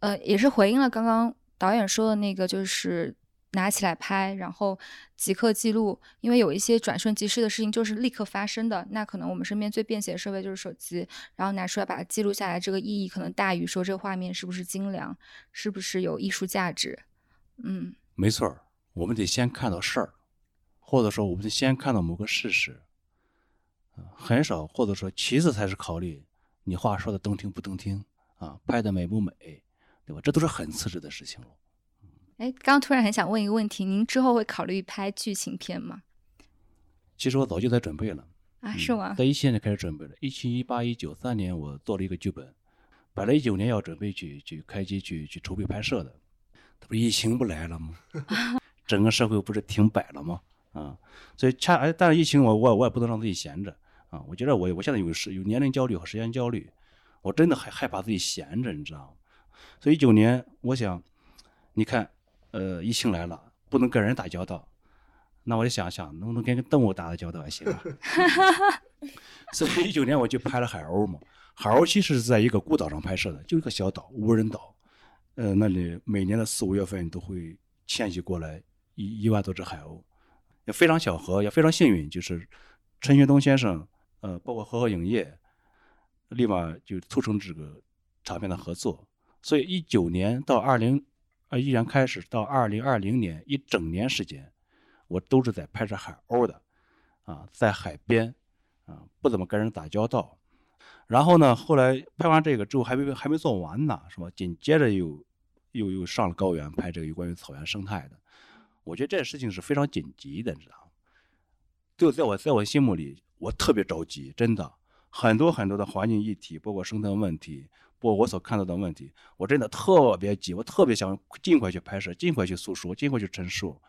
呃，也是回应了刚刚导演说的那个，就是。拿起来拍，然后即刻记录，因为有一些转瞬即逝的事情就是立刻发生的。那可能我们身边最便携的设备就是手机，然后拿出来把它记录下来，这个意义可能大于说这个画面是不是精良，是不是有艺术价值。嗯，没错，我们得先看到事儿，或者说我们得先看到某个事实，很少，或者说其次才是考虑你话说的动听不动听啊，拍的美不美，对吧？这都是很次之的事情了。哎，刚刚突然很想问一个问题，您之后会考虑拍剧情片吗？其实我早就在准备了啊，是吗？在一七年就开始准备了，一七、一八、一九三年我做了一个剧本，本来一九年要准备去去开机去去筹备拍摄的，这不疫情不来了吗？整个社会不是停摆了吗？啊，所以恰哎，但是疫情我我我也不能让自己闲着啊，我觉得我我现在有时有年龄焦虑和时间焦虑，我真的害害怕自己闲着，你知道吗？所以一九年我想，你看。呃，疫情来了，不能跟人打交道，那我就想想，能不能跟个动物打打交道也行啊。所以一九年我就拍了海鸥嘛，海鸥其实是在一个孤岛上拍摄的，就一个小岛，无人岛。呃，那里每年的四五月份都会迁徙过来一一万多只海鸥，也非常巧合，也非常幸运，就是陈学冬先生，呃，包括和和影业，立马就促成这个长片的合作。所以一九年到二零。啊，依然开始到二零二零年一整年时间，我都是在拍摄海鸥的，啊，在海边，啊，不怎么跟人打交道。然后呢，后来拍完这个之后还没还没做完呢，是吧？紧接着又又又上了高原拍这个有关于草原生态的。我觉得这事情是非常紧急的，你知道吗？就在我在我心目里，我特别着急，真的，很多很多的环境议题，包括生态问题，包括我所看到的问题，我真的特别急，我特别想尽快去拍摄，尽快去诉说，尽快去陈述，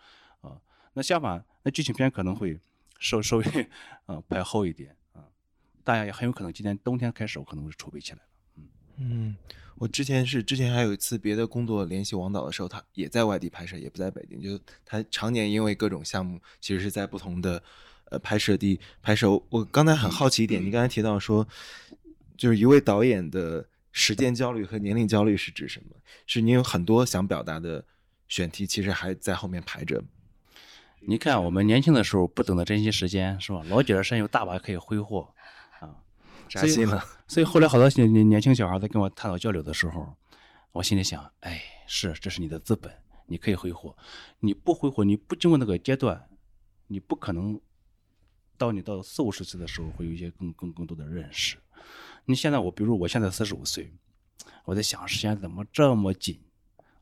啊，那相反，那剧情片可能会稍稍微啊拍后一点啊，大家也很有可能今年冬天开始，我可能会筹备起来了，嗯嗯。我之前是之前还有一次别的工作联系王导的时候，他也在外地拍摄，也不在北京，就他常年因为各种项目，其实是在不同的呃拍摄地拍摄。我刚才很好奇一点，你刚才提到说，就是一位导演的时间焦虑和年龄焦虑是指什么？是你有很多想表达的选题，其实还在后面排着。你看我们年轻的时候不懂得珍惜时间，是吧？老觉得身有大把可以挥霍啊。扎心了，所以后来好多年年轻小孩在跟我探讨交流的时候，我心里想，哎，是，这是你的资本，你可以挥霍，你不挥霍，你不经过那个阶段，你不可能到你到四五十岁的时候会有一些更更更多的认识。你现在我，比如我现在四十五岁，我在想时间怎么这么紧，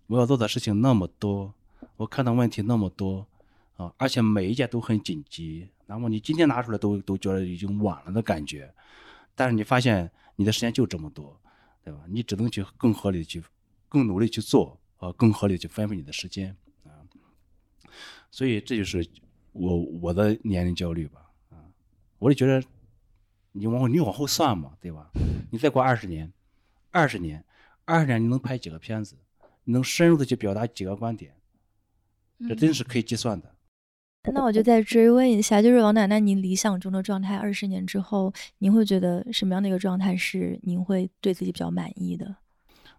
我要做的事情那么多，我看到问题那么多啊，而且每一件都很紧急，那么你今天拿出来都都觉得已经晚了的感觉。但是你发现你的时间就这么多，对吧？你只能去更合理的去，更努力去做，呃，更合理的去分配你的时间啊。所以这就是我我的年龄焦虑吧，啊，我就觉得你往后你往后算嘛，对吧？你再过二十年，二十年，二十年你能拍几个片子？你能深入的去表达几个观点？这真是可以计算的。那我就再追问一下，就是王奶奶，您理想中的状态，二十年之后，您会觉得什么样的一个状态是您会对自己比较满意的？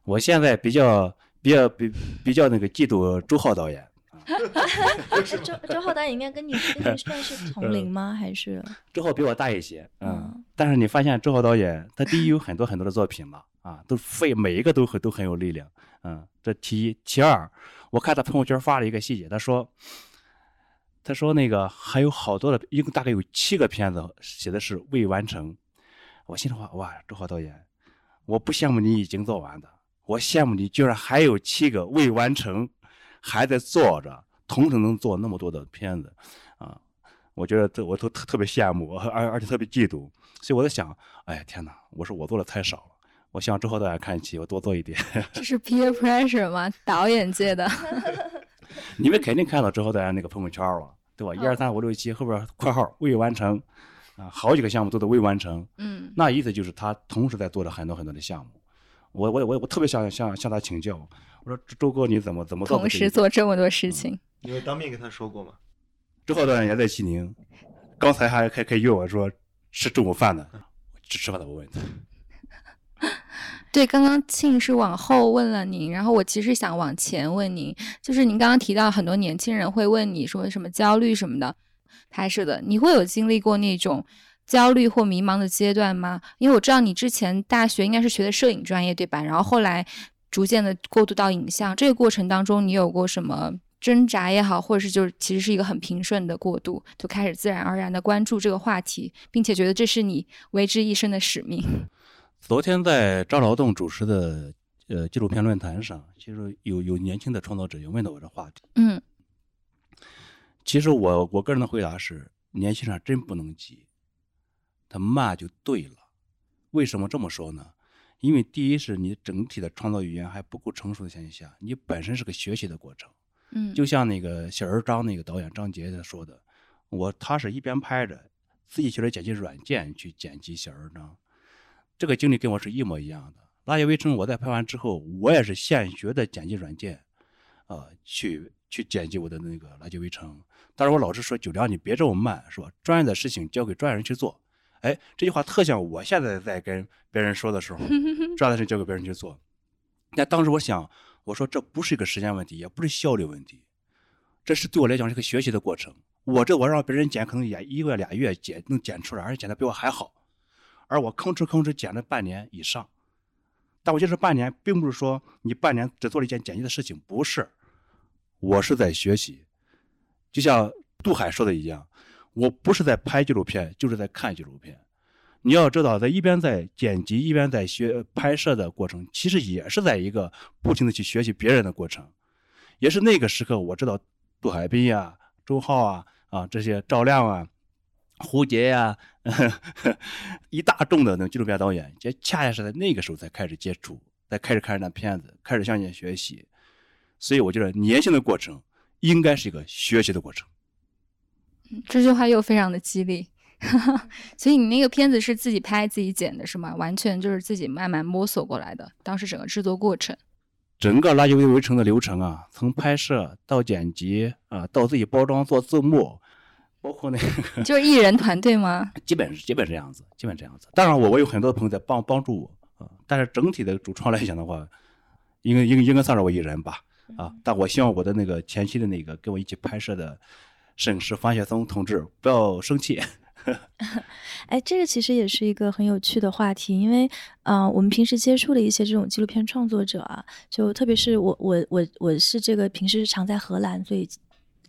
我现在比较比较比比较那个嫉妒周浩导演。是周周浩导演应该跟你 跟你算是同龄吗？还是周浩比我大一些，嗯。但是你发现周浩导演，他第一有很多很多的作品嘛，啊，都非每一个都很都很有力量，嗯。这其一，其二，我看他朋友圈发了一个细节，他说。他说：“那个还有好多的，一共大概有七个片子写的是未完成。我心里话，哇，周浩导演，我不羡慕你已经做完的，我羡慕你居然还有七个未完成，还在做着，同时能做那么多的片子，啊，我觉得这我都特特别羡慕，而而且特别嫉妒。所以我在想，哎天哪，我说我做的太少了，我希望之后大家看齐，我多做一点。这是 peer pressure 吗？导演界的。”你们肯定看到之后大家那个朋友圈了，对吧？一二三五六七后边括号未完成，啊，好几个项目都在未完成。嗯，那意思就是他同时在做着很多很多的项目。我我我我特别想向向他请教，我说周哥你怎么怎么同时做这么多事情？你有当面跟他说过吗？周浩导演也在西宁，刚才还还还约我说吃中午饭呢，吃吃饭的我问他。对，刚刚庆是往后问了您，然后我其实想往前问您，就是您刚刚提到很多年轻人会问你说什么焦虑什么的，拍摄的，你会有经历过那种焦虑或迷茫的阶段吗？因为我知道你之前大学应该是学的摄影专业，对吧？然后后来逐渐的过渡到影像，这个过程当中你有过什么挣扎也好，或者是就是其实是一个很平顺的过渡，就开始自然而然的关注这个话题，并且觉得这是你为之一生的使命。昨天在张劳动主持的呃纪录片论坛上，其实有有年轻的创作者也问到我这话题。嗯，其实我我个人的回答是：年轻人真不能急，他慢就对了。为什么这么说呢？因为第一是你整体的创作语言还不够成熟的前提下，你本身是个学习的过程。嗯，就像那个小人张那个导演张杰他说的，我他是一边拍着，自己学着剪辑软件去剪辑小人张。这个经历跟我是一模一样的。《垃圾围城》，我在拍完之后，我也是现学的剪辑软件，啊，去去剪辑我的那个《垃圾围城》。但是我老是说：“九良，你别这么慢，是吧？专业的事情交给专业人去做。”哎，这句话特像我现在在跟别人说的时候，专业的事交给别人去做。那当时我想，我说这不是一个时间问题，也不是效率问题，这是对我来讲是个学习的过程。我这我让别人剪，可能也一个月俩月剪能剪出来，而且剪的比我还好。而我吭哧吭哧剪了半年以上，但我觉得半年并不是说你半年只做了一件剪辑的事情，不是，我是在学习，就像杜海说的一样，我不是在拍纪录片，就是在看纪录片。你要知道，在一边在剪辑，一边在学拍摄的过程，其实也是在一个不停的去学习别人的过程。也是那个时刻，我知道杜海滨呀、周浩啊、啊这些赵亮啊、胡杰呀，一大众的那纪录片导演，也恰恰是在那个时候才开始接触，才开始看那片子，开始向你学习。所以我觉得年轻的过程应该是一个学习的过程。这句话又非常的激励。所以你那个片子是自己拍自己剪的是吗？完全就是自己慢慢摸索过来的。当时整个制作过程，整个垃圾围围城的流程啊，从拍摄到剪辑啊，到自己包装做字幕，包括那个就是艺人团队吗？基本是基本这样子，基本这样子。当然我我有很多朋友在帮帮助我啊，但是整体的主创来讲的话，应该应该应该算是我一人吧啊。但我希望我的那个前期的那个跟我一起拍摄的摄影师方雪松同志不要生气。哎，这个其实也是一个很有趣的话题，因为，呃，我们平时接触的一些这种纪录片创作者啊，就特别是我，我，我，我是这个平时常在荷兰，所以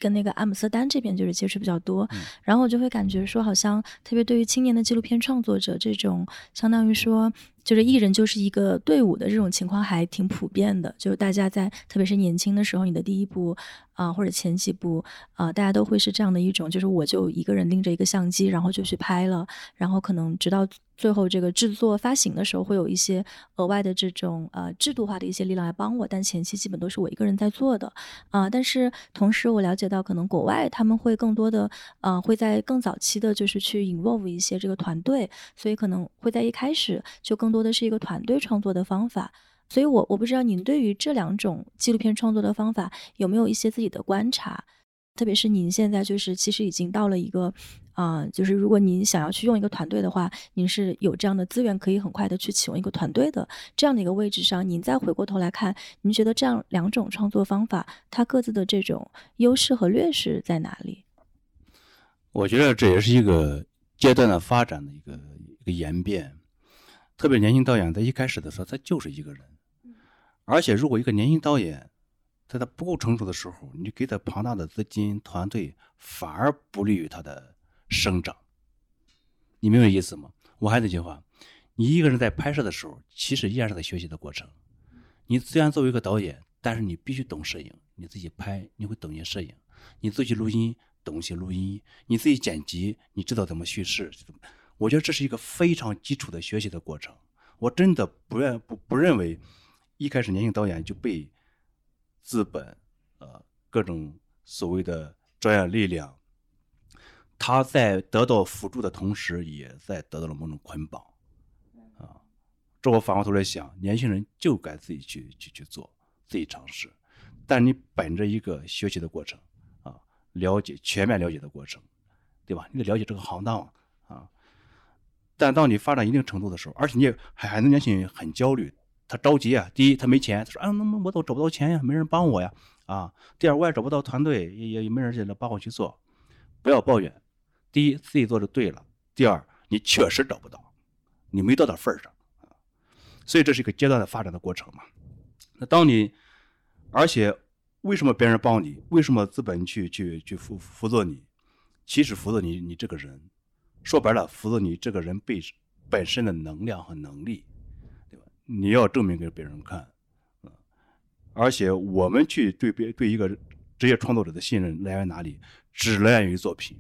跟那个阿姆斯特丹这边就是接触比较多，然后我就会感觉说，好像特别对于青年的纪录片创作者这种，相当于说。就是艺人就是一个队伍的这种情况还挺普遍的，就是大家在特别是年轻的时候，你的第一部啊或者前几部啊，大家都会是这样的一种，就是我就一个人拎着一个相机，然后就去拍了，然后可能直到最后这个制作发行的时候，会有一些额外的这种呃制度化的一些力量来帮我，但前期基本都是我一个人在做的啊。但是同时我了解到，可能国外他们会更多的呃会在更早期的就是去 involve 一些这个团队，所以可能会在一开始就更。多的是一个团队创作的方法，所以我我不知道您对于这两种纪录片创作的方法有没有一些自己的观察，特别是您现在就是其实已经到了一个，啊，就是如果您想要去用一个团队的话，您是有这样的资源可以很快的去启用一个团队的这样的一个位置上，您再回过头来看，您觉得这样两种创作方法它各自的这种优势和劣势在哪里？我觉得这也是一个阶段的发展的一个一个演变。特别年轻导演在一开始的时候，他就是一个人，而且如果一个年轻导演在他不够成熟的时候，你给他庞大的资金团队，反而不利于他的生长。你明白意思吗？我还那句话，你一个人在拍摄的时候，其实依然是在学习的过程。你虽然作为一个导演，但是你必须懂摄影，你自己拍你会懂一些摄影，你自己录音懂一些录音，你自己剪辑你知道怎么叙事。我觉得这是一个非常基础的学习的过程。我真的不愿不不认为，一开始年轻导演就被资本、呃各种所谓的专业力量，他在得到辅助的同时，也在得到了某种捆绑。啊，这我反过头来想，年轻人就该自己去去去做，自己尝试。但你本着一个学习的过程，啊，了解全面了解的过程，对吧？你得了解这个行当啊。但当你发展一定程度的时候，而且你还还能年轻人很焦虑，他着急啊。第一，他没钱，他说：“啊，那那我都找不到钱呀，没人帮我呀。”啊，第二，我也找不到团队，也也没人来帮我去做。不要抱怨，第一，自己做就对了；第二，你确实找不到，你没到那份上。所以这是一个阶段的发展的过程嘛。那当你，而且为什么别人帮你？为什么资本去去去辅辅佐你？其实辅佐你，你这个人。说白了，辅佐你这个人本本身的能量和能力，对吧？你要证明给别人看，啊！而且我们去对别对一个职业创作者的信任来源哪里？只来源于作品。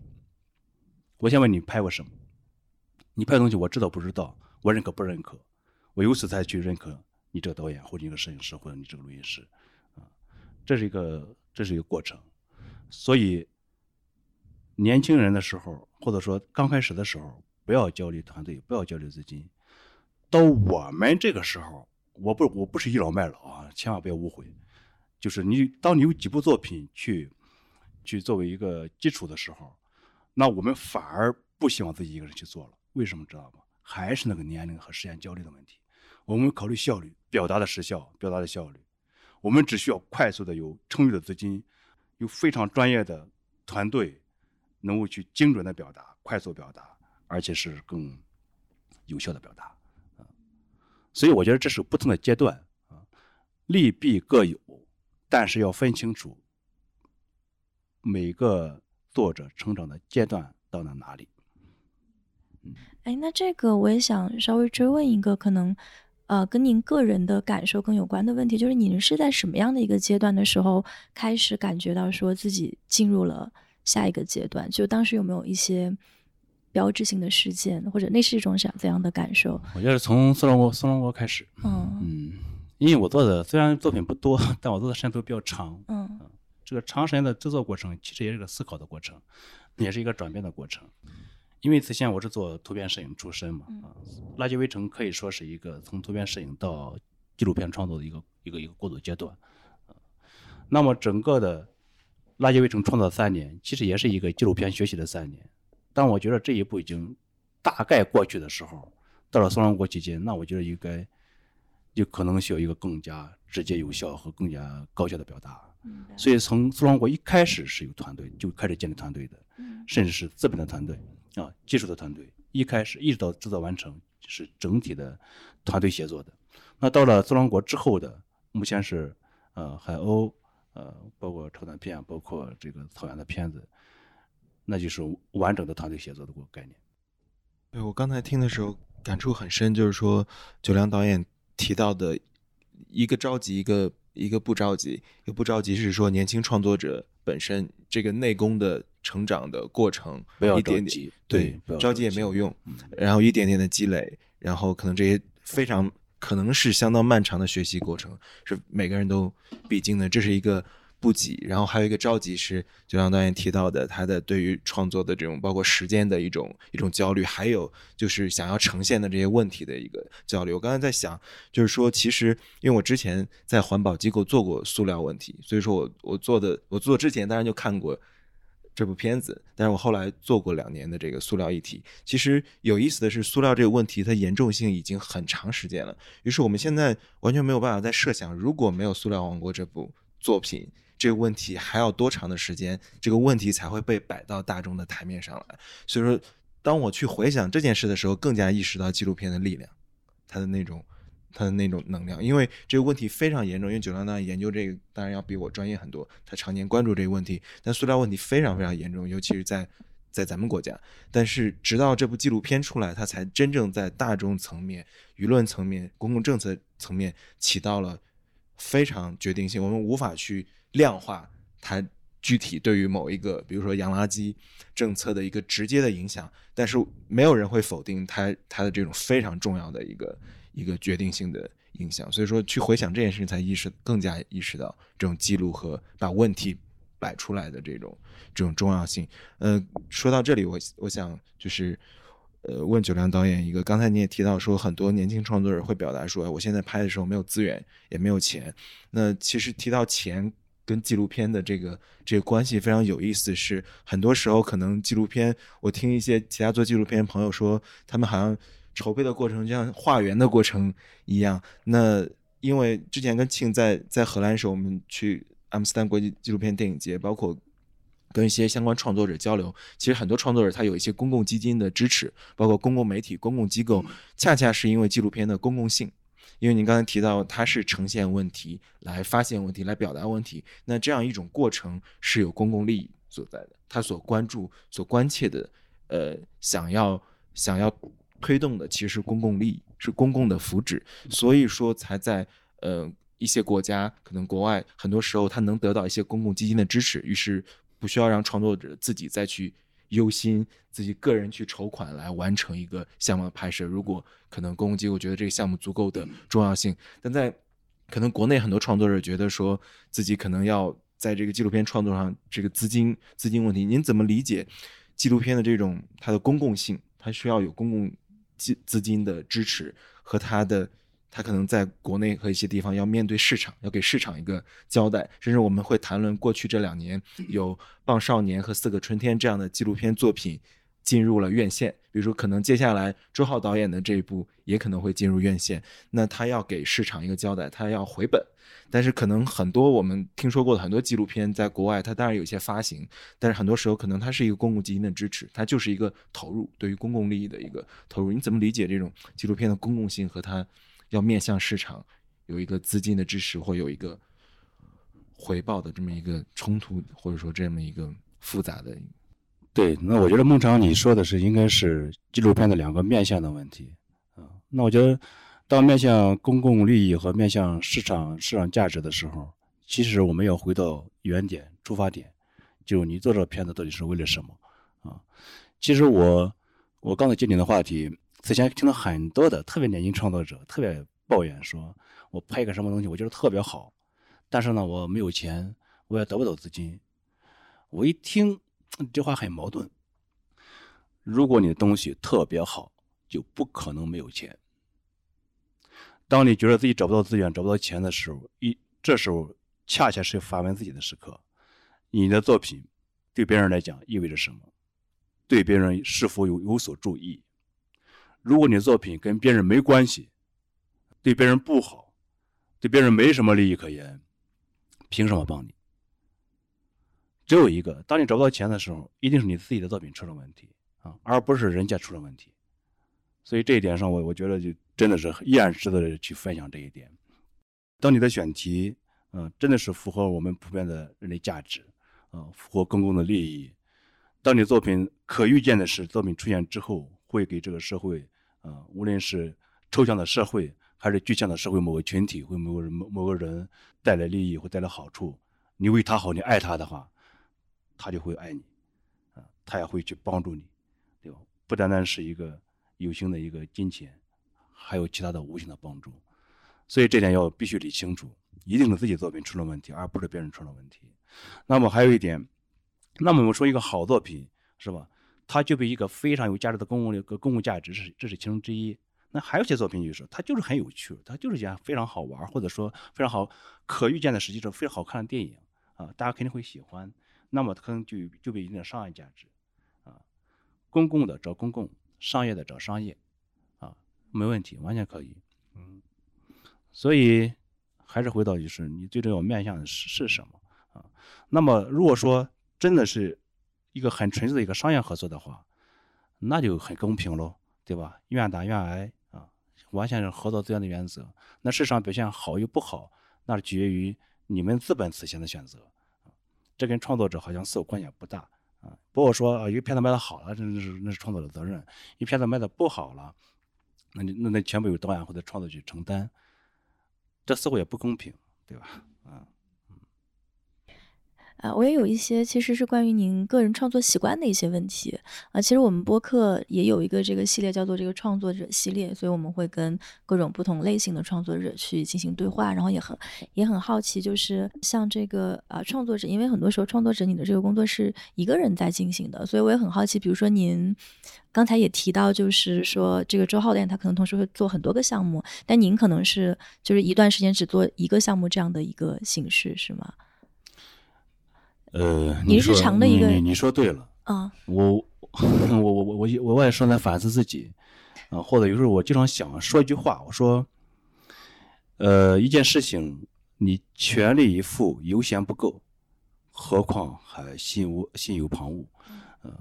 我先问你拍过什么？你拍的东西我知道不知道？我认可不认可？我由此才去认可你这个导演或者你这个摄影师或者你这个录音师，啊！这是一个这是一个过程，所以。年轻人的时候，或者说刚开始的时候，不要焦虑团队，不要焦虑资金。到我们这个时候，我不我不是倚老卖老啊，千万不要误会。就是你当你有几部作品去去作为一个基础的时候，那我们反而不希望自己一个人去做了。为什么知道吗？还是那个年龄和时间焦虑的问题。我们考虑效率，表达的时效，表达的效率。我们只需要快速的有充裕的资金，有非常专业的团队。能够去精准的表达、快速表达，而且是更有效的表达，所以我觉得这是不同的阶段啊，利弊各有，但是要分清楚每个作者成长的阶段到了哪里。哎，那这个我也想稍微追问一个可能，呃，跟您个人的感受更有关的问题，就是您是在什么样的一个阶段的时候开始感觉到说自己进入了下一个阶段？就当时有没有一些标志性的事件，或者那是一种怎样的感受？我觉得从苏龙国苏龙国开始，嗯嗯，因为我做的虽然作品不多，但我做的时间都比较长，嗯，这个长时间的制作过程其实也是个思考的过程，也是一个转变的过程。因为此前我是做图片摄影出身嘛，啊，《垃圾围城》可以说是一个从图片摄影到纪录片创作的一个一个一个过渡阶段，啊，那么整个的《垃圾围城》创作三年，其实也是一个纪录片学习的三年。当我觉得这一步已经大概过去的时候，到了松阳国期间，那我觉得应该就可能需要一个更加直接、有效和更加高效的表达。所以从松阳国一开始是有团队，就开始建立团队的，甚至是资本的团队。啊，技术的团队一开始一直到制作完成是整体的团队协作的。那到了自然国之后的，目前是呃海鸥，呃包括超短片，包括这个草原的片子，那就是完整的团队协作的个概念。对我刚才听的时候感触很深，就是说九良导演提到的一个着急，一个一个不着急，一个不着急是说年轻创作者本身这个内功的。成长的过程，不要着急，对，着急也没有用。然后一点点的积累，然后可能这些非常可能是相当漫长的学习过程，是每个人都必经的。这是一个不急，然后还有一个着急，是就像导演提到的，他的对于创作的这种包括时间的一种一种焦虑，还有就是想要呈现的这些问题的一个焦虑。我刚才在想，就是说，其实因为我之前在环保机构做过塑料问题，所以说我我做的我做之前当然就看过。这部片子，但是我后来做过两年的这个塑料议题。其实有意思的是，塑料这个问题它严重性已经很长时间了。于是我们现在完全没有办法再设想，如果没有《塑料王国》这部作品，这个问题还要多长的时间，这个问题才会被摆到大众的台面上来。所以说，当我去回想这件事的时候，更加意识到纪录片的力量，它的那种。他的那种能量，因为这个问题非常严重。因为九良当研究这个，当然要比我专业很多。他常年关注这个问题，但塑料问题非常非常严重，尤其是在在咱们国家。但是直到这部纪录片出来，它才真正在大众层面、舆论层面、公共政策层面起到了非常决定性。我们无法去量化它具体对于某一个，比如说洋垃圾政策的一个直接的影响，但是没有人会否定它它的这种非常重要的一个。一个决定性的影响，所以说去回想这件事情，才意识更加意识到这种记录和把问题摆出来的这种这种重要性。呃，说到这里，我我想就是呃问九良导演一个，刚才你也提到说，很多年轻创作者会表达说，我现在拍的时候没有资源，也没有钱。那其实提到钱跟纪录片的这个这个关系非常有意思，是很多时候可能纪录片，我听一些其他做纪录片朋友说，他们好像。筹备的过程就像化缘的过程一样。那因为之前跟庆在在荷兰时候，我们去阿姆斯特丹国际纪录片电影节，包括跟一些相关创作者交流。其实很多创作者他有一些公共基金的支持，包括公共媒体、公共机构，恰恰是因为纪录片的公共性。因为您刚才提到它是呈现问题、来发现问题、来表达问题，那这样一种过程是有公共利益所在的。他所关注、所关切的，呃，想要想要。推动的其实是公共利益，是公共的福祉，所以说才在呃一些国家，可能国外很多时候他能得到一些公共基金的支持，于是不需要让创作者自己再去忧心，自己个人去筹款来完成一个项目的拍摄。如果可能公共机构觉得这个项目足够的重要性，但在可能国内很多创作者觉得说自己可能要在这个纪录片创作上这个资金资金问题，您怎么理解纪录片的这种它的公共性？它需要有公共。资资金的支持和他的，他可能在国内和一些地方要面对市场，要给市场一个交代。甚至我们会谈论过去这两年有《棒少年》和《四个春天》这样的纪录片作品进入了院线，比如说可能接下来周浩导演的这一部也可能会进入院线。那他要给市场一个交代，他要回本。但是可能很多我们听说过的很多纪录片，在国外它当然有些发行，但是很多时候可能它是一个公共基金的支持，它就是一个投入，对于公共利益的一个投入。你怎么理解这种纪录片的公共性和它要面向市场有一个资金的支持或有一个回报的这么一个冲突，或者说这么一个复杂的？对，那我觉得孟尝你说的是应该是纪录片的两个面向的问题啊。那我觉得，当面向公共利益和面向市场市场价值的时候，其实我们要回到原点出发点，就是你做这片子到底是为了什么啊？其实我我刚才接你的话题，此前听到很多的特别年轻创作者特别抱怨说，我拍一个什么东西，我觉得特别好，但是呢，我没有钱，我也得不到资金。我一听。这话很矛盾。如果你的东西特别好，就不可能没有钱。当你觉得自己找不到资源、找不到钱的时候，一这时候恰恰是发问自己的时刻：你的作品对别人来讲意味着什么？对别人是否有有所注意？如果你的作品跟别人没关系，对别人不好，对别人没什么利益可言，凭什么帮你？只有一个，当你找不到钱的时候，一定是你自己的作品出了问题啊，而不是人家出了问题。所以这一点上，我我觉得就真的是依然值得去分享这一点。当你的选题，嗯，真的是符合我们普遍的人类价值，啊，符合公共的利益。当你作品可预见的是，作品出现之后会给这个社会，啊，无论是抽象的社会还是具象的社会某个群体，或某个人某某个人带来利益或带来好处，你为他好，你爱他的话。他就会爱你，啊，他也会去帮助你，对吧？不单单是一个有形的一个金钱，还有其他的无形的帮助。所以这点要必须理清楚，一定是自己作品出了问题，而不是别人出了问题。那么还有一点，那么我们说一个好作品是吧？它具备一个非常有价值的公共的公共价值，是这是其中之一。那还有些作品就是它就是很有趣，它就是件非常好玩，或者说非常好可预见的，实际上非常好看的电影啊，大家肯定会喜欢。那么可能就具备一定的商业价值，啊，公共的找公共，商业的找商业，啊，没问题，完全可以，嗯，所以还是回到就是你最重要面向的是是什么啊？那么如果说真的是一个很纯粹的一个商业合作的话，那就很公平喽，对吧？愿打愿挨啊，完全是合作资源的原则。那市场表现好与不好，那是取决于你们资本此前的选择啊。这跟创作者好像似乎关系不大啊。不过说啊，一个片子卖的好了，那是那是创作者责任；一片子卖的不好了，那那那全部由导演或者创作去承担，这似乎也不公平，对吧？啊。啊，我也有一些其实是关于您个人创作习惯的一些问题啊。其实我们播客也有一个这个系列叫做这个创作者系列，所以我们会跟各种不同类型的创作者去进行对话，然后也很也很好奇，就是像这个啊创作者，因为很多时候创作者你的这个工作是一个人在进行的，所以我也很好奇，比如说您刚才也提到，就是说这个周浩导演他可能同时会做很多个项目，但您可能是就是一段时间只做一个项目这样的一个形式，是吗？呃，你日常的一个，你你说对了啊，我 我我我我我我也说在反思自己啊，或者有时候我经常想说一句话，我说，呃，一件事情你全力以赴犹嫌不够，何况还心无心有旁骛，嗯，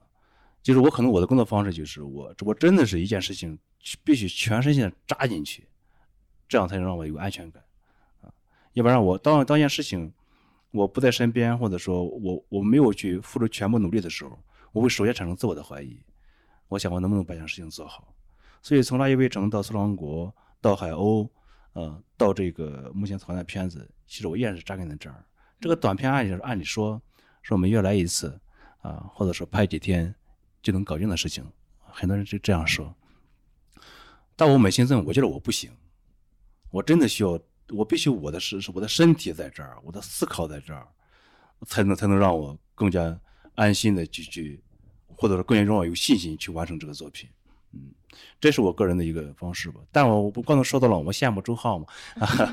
就是我可能我的工作方式就是我我真的是一件事情必须全身心的扎进去，这样才能让我有安全感。啊，要不然我当当一件事情。我不在身边，或者说我我没有去付出全部努力的时候，我会首先产生自我的怀疑。我想我能不能把这件事情做好？所以从《垃圾围城》到《苏王国》到《海鸥》，呃，到这个目前存在的片子，其实我依然是扎根在这儿。这个短片按理按理说，说每月来一次，啊，或者说拍几天就能搞定的事情，很多人就这样说。但我扪心自问，我觉得我不行，我真的需要。我必须我的是是我的身体在这儿，我的思考在这儿，才能才能让我更加安心的去去，或者说更加让我有信心去完成这个作品。嗯，这是我个人的一个方式吧。但我我不刚才说到了，我羡慕周浩嘛。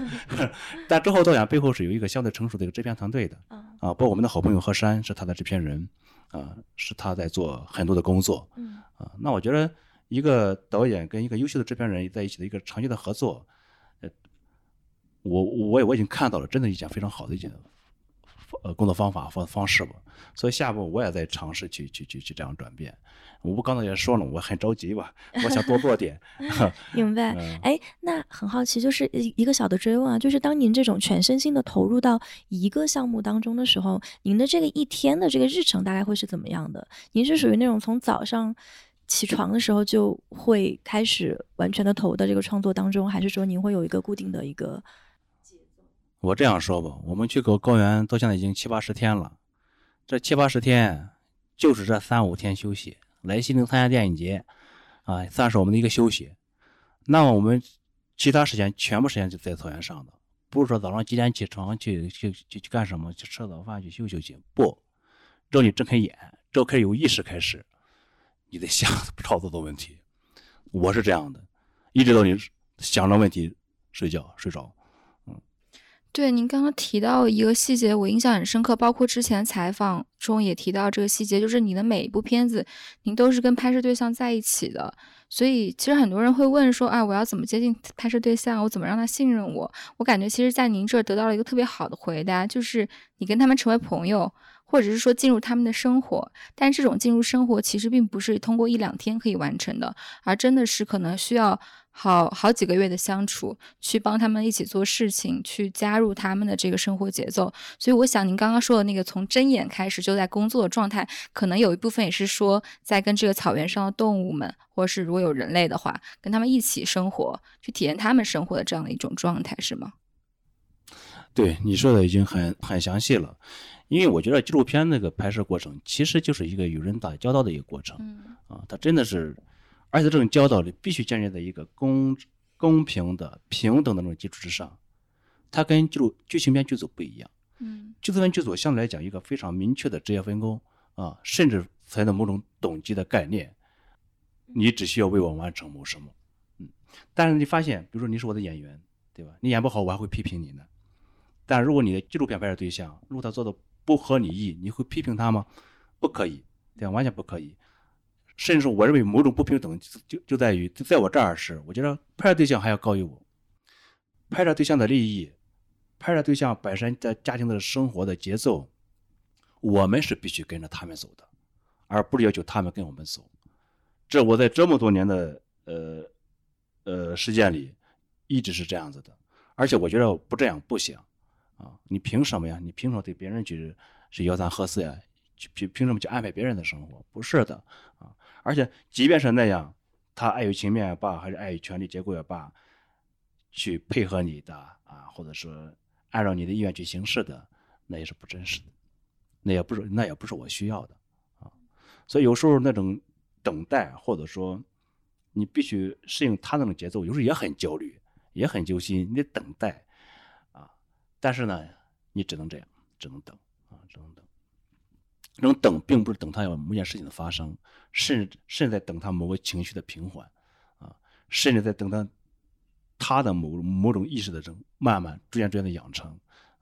但周浩导演背后是有一个相对成熟的一个制片团队的。啊，包括我们的好朋友何山是他的制片人，啊，是他在做很多的工作。嗯，啊，那我觉得一个导演跟一个优秀的制片人在一起的一个长期的合作。我我也我已经看到了，真的一件非常好的一件呃工作方法方方式吧。所以下一步我也在尝试去去去去这样转变。我不刚才也说了，我很着急吧，我想多做点。明白。哎，那很好奇，就是一一个小的追问啊，就是当您这种全身心的投入到一个项目当中的时候，您的这个一天的这个日程大概会是怎么样的？您是属于那种从早上起床的时候就会开始完全的投入到这个创作当中，还是说您会有一个固定的一个？我这样说吧，我们去搞高原到现在已经七八十天了，这七八十天就是这三五天休息。来西宁参加电影节，啊，算是我们的一个休息。那么我们其他时间全部时间就在草原上的，不是说早上几点起床去去去去干什么，去吃早饭去休息休息。不，只要你睁开眼，只要开始有意识开始，你得想操作的问题。我是这样的，一直到你想着问题睡觉睡着。对，您刚刚提到一个细节，我印象很深刻，包括之前采访中也提到这个细节，就是你的每一部片子，您都是跟拍摄对象在一起的。所以其实很多人会问说，啊，我要怎么接近拍摄对象？我怎么让他信任我？我感觉其实，在您这儿得到了一个特别好的回答，就是你跟他们成为朋友，或者是说进入他们的生活。但这种进入生活其实并不是通过一两天可以完成的，而真的是可能需要。好好几个月的相处，去帮他们一起做事情，去加入他们的这个生活节奏。所以，我想您刚刚说的那个从睁眼开始就在工作的状态，可能有一部分也是说在跟这个草原上的动物们，或者是如果有人类的话，跟他们一起生活，去体验他们生活的这样的一种状态，是吗？对，你说的已经很很详细了。因为我觉得纪录片那个拍摄过程，其实就是一个与人打交道的一个过程。嗯啊，它真的是。而且这种教导里必须建立在一个公公平的、平等的那种基础之上，它跟记录剧情片剧组不一样。嗯，剧组片剧组相对来讲一个非常明确的职业分工啊，甚至存在某种等级的概念，你只需要为我完成某什么。嗯，但是你发现，比如说你是我的演员，对吧？你演不好，我还会批评你呢。但如果你的纪录片拍摄对象，如果他做的不合你意，你会批评他吗？不可以，对吧？完全不可以。甚至我认为某种不平等就就在于，在我这儿是，我觉得拍摄对象还要高于我。拍摄对象的利益，拍摄对象本身在家庭的生活的节奏，我们是必须跟着他们走的，而不是要求他们跟我们走。这我在这么多年的呃呃实践里，一直是这样子的。而且我觉得不这样不行啊！你凭什么呀？你凭什么对别人去是吆三喝四呀？凭凭什么去安排别人的生活？不是的！而且，即便是那样，他碍于情面也罢，还是碍于权力结构也罢，去配合你的啊，或者说按照你的意愿去行事的，那也是不真实的，那也不是那也不是我需要的啊。所以有时候那种等待，或者说你必须适应他那种节奏，有时候也很焦虑，也很揪心。你得等待啊，但是呢，你只能这样，只能等啊，只能等。这种等，并不是等他有某件事情的发生，甚至甚至在等他某个情绪的平缓，啊，甚至在等他他的某某种意识的这种慢慢逐渐逐渐的养成，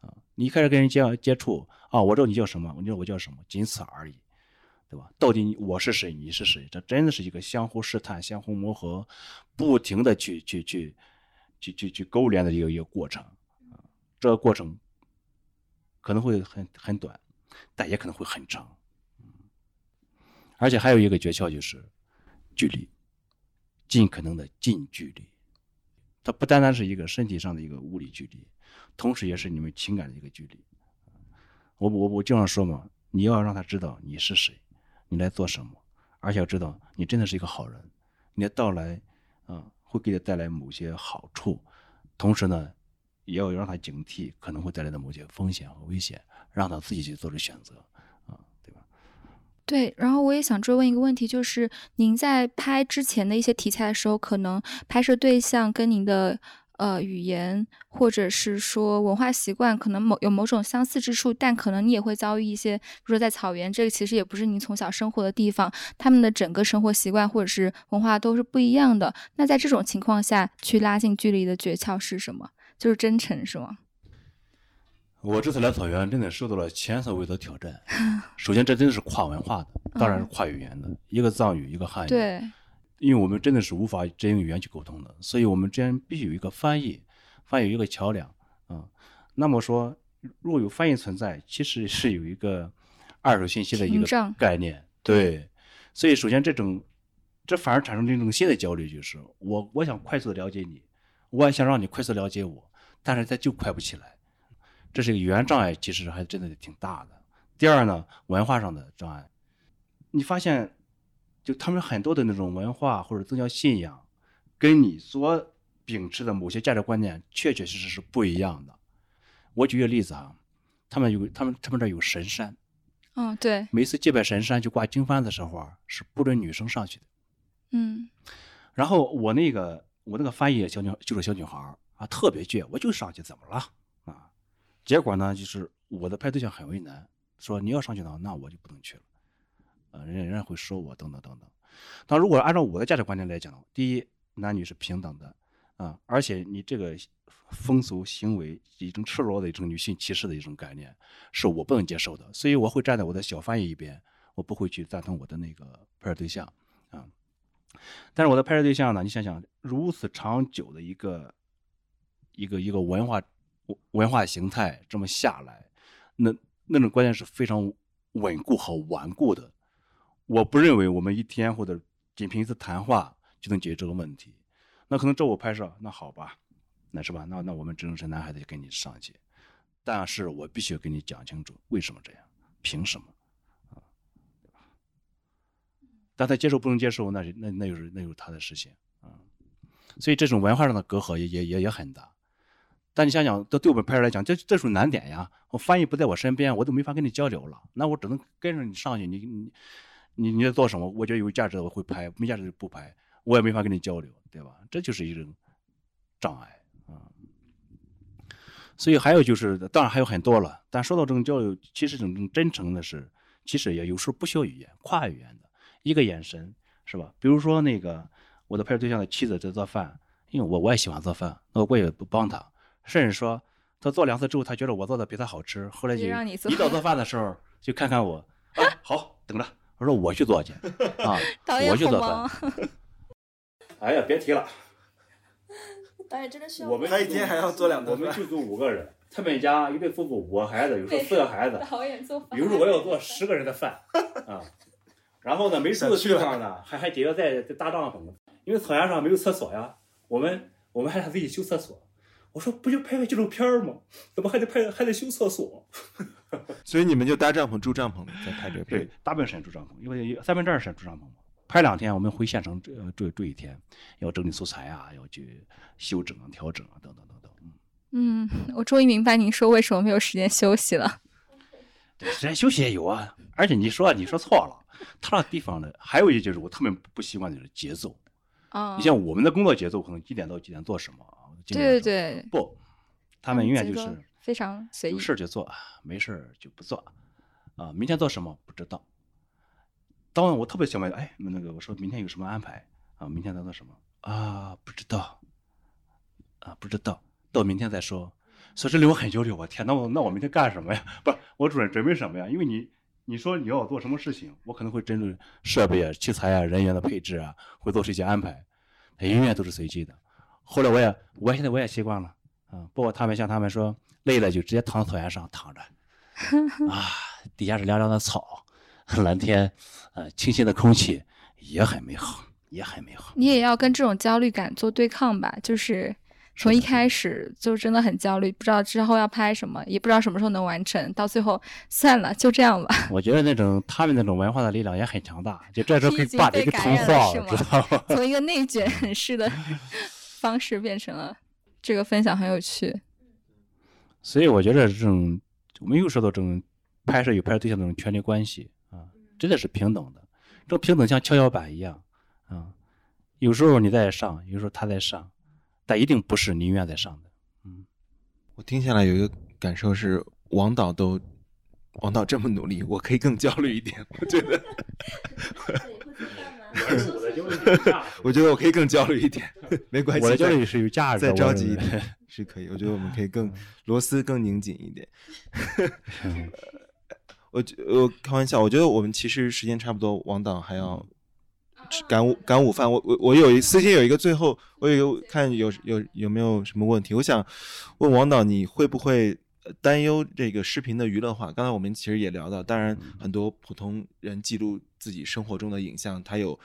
啊，你一开始跟人接接触，啊，我知道你叫什么，我知道我叫什么，仅此而已，对吧？到底我是谁，你是谁？这真的是一个相互试探、相互磨合、不停的去去去去去去勾连的一个一个过程，啊，这个过程可能会很很短。但也可能会很长，而且还有一个诀窍就是距离，尽可能的近距离。它不单单是一个身体上的一个物理距离，同时也是你们情感的一个距离。我我我经常说嘛，你要让他知道你是谁，你来做什么，而且要知道你真的是一个好人，你的到来啊会给他带来某些好处，同时呢，也要让他警惕可能会带来的某些风险和危险。让他自己去做出选择，啊，对吧？对，然后我也想追问一个问题，就是您在拍之前的一些题材的时候，可能拍摄对象跟您的呃语言或者是说文化习惯可能某有某种相似之处，但可能你也会遭遇一些，比如说在草原，这个其实也不是您从小生活的地方，他们的整个生活习惯或者是文化都是不一样的。那在这种情况下去拉近距离的诀窍是什么？就是真诚，是吗？我这次来草原，真的受到了前所未有的挑战。首先，这真的是跨文化的，当然是跨语言的，一个藏语，一个汉语。对，因为我们真的是无法只用语言去沟通的，所以我们之间必须有一个翻译，翻译一个桥梁。啊，那么说，如果有翻译存在，其实是有一个二手信息的一个概念。对，所以首先这种，这反而产生了一种新的焦虑，就是我我想快速的了解你，我也想让你快速了解我，但是它就快不起来，这是一个语言障碍，其实还真的挺大的。第二呢，文化上的障碍，你发现，就他们很多的那种文化或者宗教信仰，跟你所秉持的某些价值观念，确确实实是不一样的。我举个例子啊，他们有他们他们这儿有神山，嗯，对，每次祭拜神山就挂经幡的时候啊，是不准女生上去的。嗯然后我那个我那个翻译小女就是小女孩儿啊，特别倔，我就上去怎么了啊？结果呢，就是我的拍对象很为难，说你要上去的话，那我就不能去了，呃，人家人家会说我等等等等。但如果按照我的价值观念来讲，第一，男女是平等的啊，而且你这个风俗行为一种赤裸的一种女性歧视的一种概念，是我不能接受的，所以我会站在我的小翻译一边，我不会去赞同我的那个拍摄对象啊。但是我的拍摄对象呢，你想想，如此长久的一个一个一个文化文化形态这么下来，那那种观念是非常稳固和顽固的。我不认为我们一天或者仅凭一次谈话就能解决这个问题。那可能照我拍摄，那好吧，那是吧？那那我们只能是男孩子跟你上去，但是我必须要跟你讲清楚为什么这样，凭什么。但他接受不能接受，那那那又是那又是他的事情啊、所以这种文化上的隔阂也也也也很大。但你想想，这对我们拍摄来讲，这这属于难点呀。我翻译不在我身边，我都没法跟你交流了。那我只能跟着你上去，你你你你在做什么？我觉得有价值的我会拍，没价值就不拍，我也没法跟你交流，对吧？这就是一种障碍啊。所以还有就是，当然还有很多了。但说到这种交流，其实这种真诚的是，其实也有时候不需要语言，跨语言的。一个眼神是吧？比如说那个我的拍摄对象的妻子在做饭，因为我我也喜欢做饭，那我也不帮他，甚至说他做两次之后，他觉得我做的比他好吃，后来就就让你做一到做饭的时候就看看我，啊好等着，我说我去做去啊 我去做饭，哎呀，别提了，导演真的需我们他一天还要做两顿饭我们剧组五个人，他们家一对夫妇五个孩子，有时候四个孩子，导演做饭有时候我要做十个人的饭啊。然后呢，没住的地方呢，还还得要在在搭帐篷，因为草原上没有厕所呀。我们我们还得自己修厕所。我说不就拍个纪录片儿吗？怎么还得拍还得修厕所？所以你们就搭帐篷住帐篷在拍这个对片。，大部分时间住帐篷，因为三分之二时间住帐篷嘛。拍两天，我们回县城住呃住住一天，要整理素材啊，要去修整啊、调整啊，等等等等。嗯，嗯，我终于明白您说为什么没有时间休息了。对，时间休息也有啊。而且你说你说错了，他那地方呢，还有一就是我特别不习惯的就是节奏。啊你像我们的工作节奏，可能几点到几点做什么对对对，不，他们永远就是非常随意有。事儿就做，没事儿就不做，啊，明天做什么不知道。当晚我特别想问，哎，那个我说明天有什么安排啊？明天咱做什么啊？不知道，啊，不知道，到明天再说。所以这里我很焦虑，我天，那我那我明天干什么呀？不是，我准准备什么呀？因为你你说你要我做什么事情，我可能会针对设备啊、器材啊、人员的配置啊，会做出一些安排，它永远都是随机的。后来我也我现在我也习惯了，啊，包括他们像他们说累了就直接躺草原上躺着，啊，底下是凉凉的草，蓝天，呃，清新的空气，也很美好，也很美好。你也要跟这种焦虑感做对抗吧，就是从一开始就真的很焦虑，不知道之后要拍什么，也不知道什么时候能完成，到最后算了，就这样吧。我觉得那种他们那种文化的力量也很强大，就这时候可以已经挂着一个被感染童话了，知道吗？从一个内卷式的方式变成了这个分享很有趣。所以我觉得这种我们又说到这种拍摄与拍摄对象这种权利关系啊，真的是平等的。这种平等像跷跷板一样啊，有时候你在上，有时候他在上，但一定不是你永远在上的。嗯我听下来有一个感受是，王导都王导这么努力，我可以更焦虑一点。我觉得，我觉得我可以更焦虑一点，没关系。我的焦虑是有价值的再着急一点是可以。我觉得我们可以更螺丝更拧紧一点。我我开玩笑，我觉得我们其实时间差不多，王导还要吃赶午赶午饭。我我我有一私信有一个最后，我有一个看有有有没有什么问题，我想问王导，你会不会担忧这个视频的娱乐化。刚才我们其实也聊到，当然很多普通人记录自己生活中的影像，它有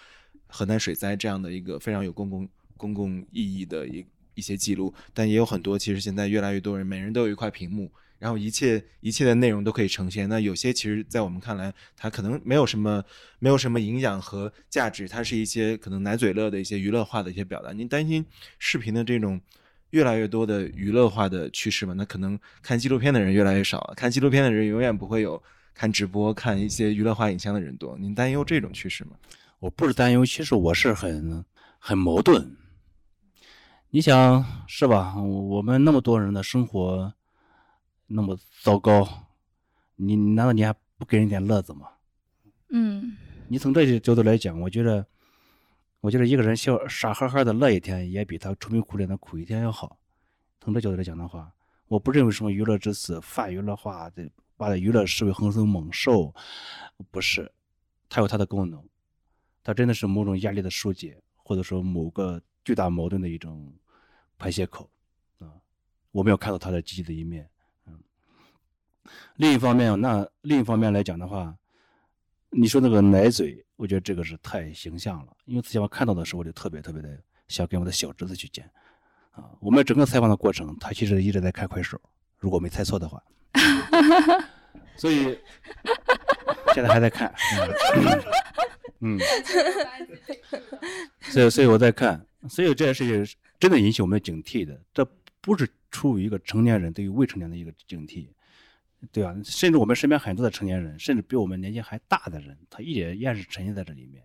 河南水灾这样的一个非常有公共公共意义的一一些记录，但也有很多其实现在越来越多人每人都有一块屏幕。然后一切一切的内容都可以呈现。那有些其实，在我们看来，它可能没有什么没有什么营养和价值，它是一些可能奶嘴乐的一些娱乐化的一些表达。您担心视频的这种越来越多的娱乐化的趋势吗？那可能看纪录片的人越来越少，看纪录片的人永远不会有看直播、看一些娱乐化影像的人多。您担忧这种趋势吗？我不是担忧，其实我是很很矛盾。你想是吧？我们那么多人的生活。那么糟糕，你难道你还不给人点乐子吗？嗯，你从这些角度来讲，我觉得，我觉得一个人笑傻呵呵的乐一天，也比他愁眉苦脸的苦一天要好。从这角度来讲的话，我不认为什么娱乐至死、泛娱乐化的把娱乐视为横生猛兽，不是，它有它的功能，它真的是某种压力的疏解，或者说某个巨大矛盾的一种排泄口啊。我们要看到它的积极的一面。嗯另一方面，那另一方面来讲的话，你说那个奶嘴，我觉得这个是太形象了。因为之前我看到的时候，我就特别特别的想跟我的小侄子去见。啊，我们整个采访的过程，他其实一直在看快手，如果没猜错的话。所以 现在还在看。嗯。所以，所以我在看，所以这件事情真的引起我们警惕的。这不是出于一个成年人对于未成年的一个警惕。对吧？甚至我们身边很多的成年人，甚至比我们年纪还大的人，他一点依然是沉浸在这里面。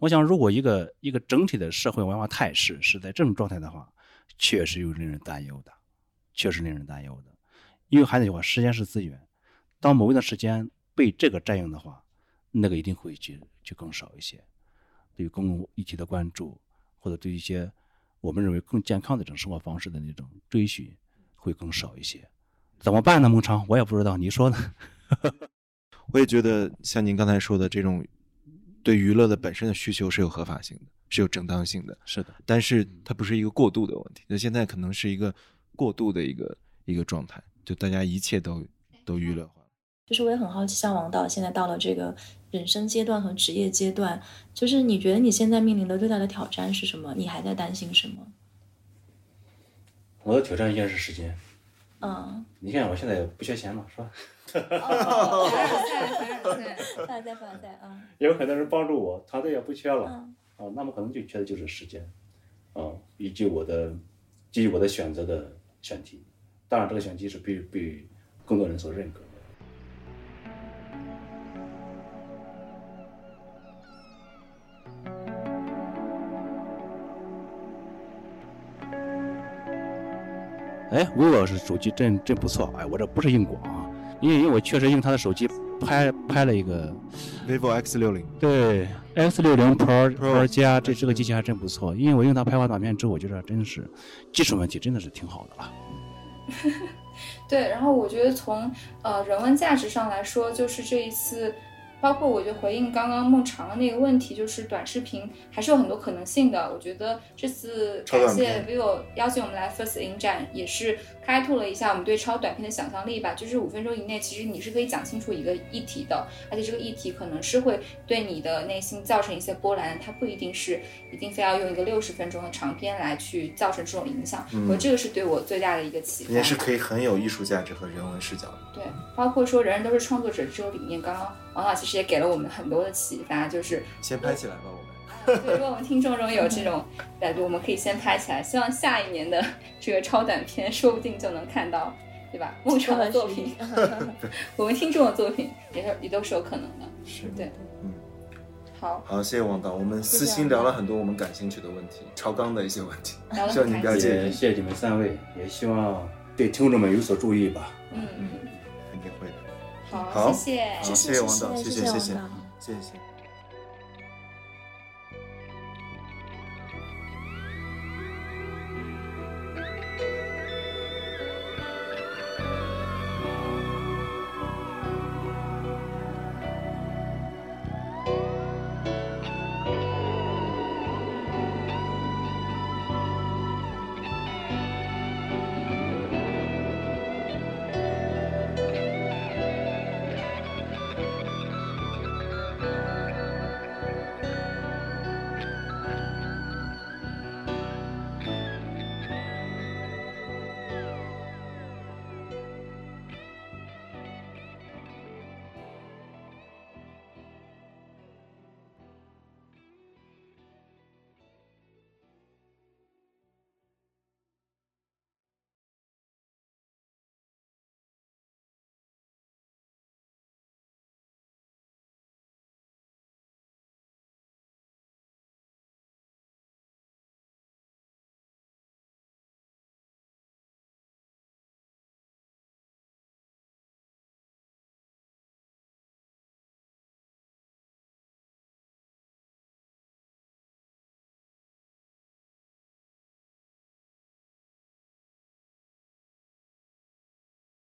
我想，如果一个一个整体的社会文化态势是在这种状态的话，确实有令人担忧的，确实令人担忧的。因为还那句话，时间是资源，当某一段时间被这个占用的话，那个一定会去就更少一些。对于公共议题的关注，或者对一些我们认为更健康的这种生活方式的那种追寻，会更少一些。怎么办呢？孟昌，我也不知道，你说呢？我也觉得像您刚才说的，这种对娱乐的本身的需求是有合法性的，是有正当性的。是的，但是它不是一个过度的问题。那现在可能是一个过度的一个一个状态，就大家一切都都娱乐化。就是我也很好奇，像王导现在到了这个人生阶段和职业阶段，就是你觉得你现在面临的最大的挑战是什么？你还在担心什么？我的挑战依然是时间。嗯，你看我现在不缺钱嘛，是吧？哦，在在在在在啊！有很多人帮助我，团队也不缺了啊，那么可能就缺的就是时间啊，以及我的基于我的选择的选题，当然这个选题是被被更多人所认可。哎，vivo 是手机真真不错。哎，我这不是硬广啊，因为因为我确实用他的手机拍拍了一个 vivo X 六零。对，X 六零 Pro Pro 加这这个机器还真不错。因为我用它拍完短片之后，我觉得真的是技术问题真的是挺好的了。对，然后我觉得从呃人文价值上来说，就是这一次。包括我就回应刚刚孟尝的那个问题，就是短视频还是有很多可能性的。我觉得这次感谢 vivo 邀请我们来 First 影展，也是开拓了一下我们对超短片的想象力吧。就是五分钟以内，其实你是可以讲清楚一个议题的，而且这个议题可能是会对你的内心造成一些波澜，它不一定是一定非要用一个六十分钟的长片来去造成这种影响。我这个是对我最大的一个启发。也是可以很有艺术价值和人文视角的。对，包括说人人都是创作者这种理念，刚刚。王老其实也给了我们很多的启发，就是先拍起来吧，我们。对，如果我们听众中有这种感觉，我们可以先拍起来。希望下一年的这个超短片，说不定就能看到，对吧？梦 超的作品，我们听众的作品 也是也都是有可能的。是对，嗯，好，好，谢谢王导，我们私心聊了很多我们感兴趣的问题，超纲的一些问题，希望你了解。谢谢你们三位，也希望对听众们有所注意吧。嗯嗯。好，谢谢，谢谢王导，谢谢，谢谢，谢谢。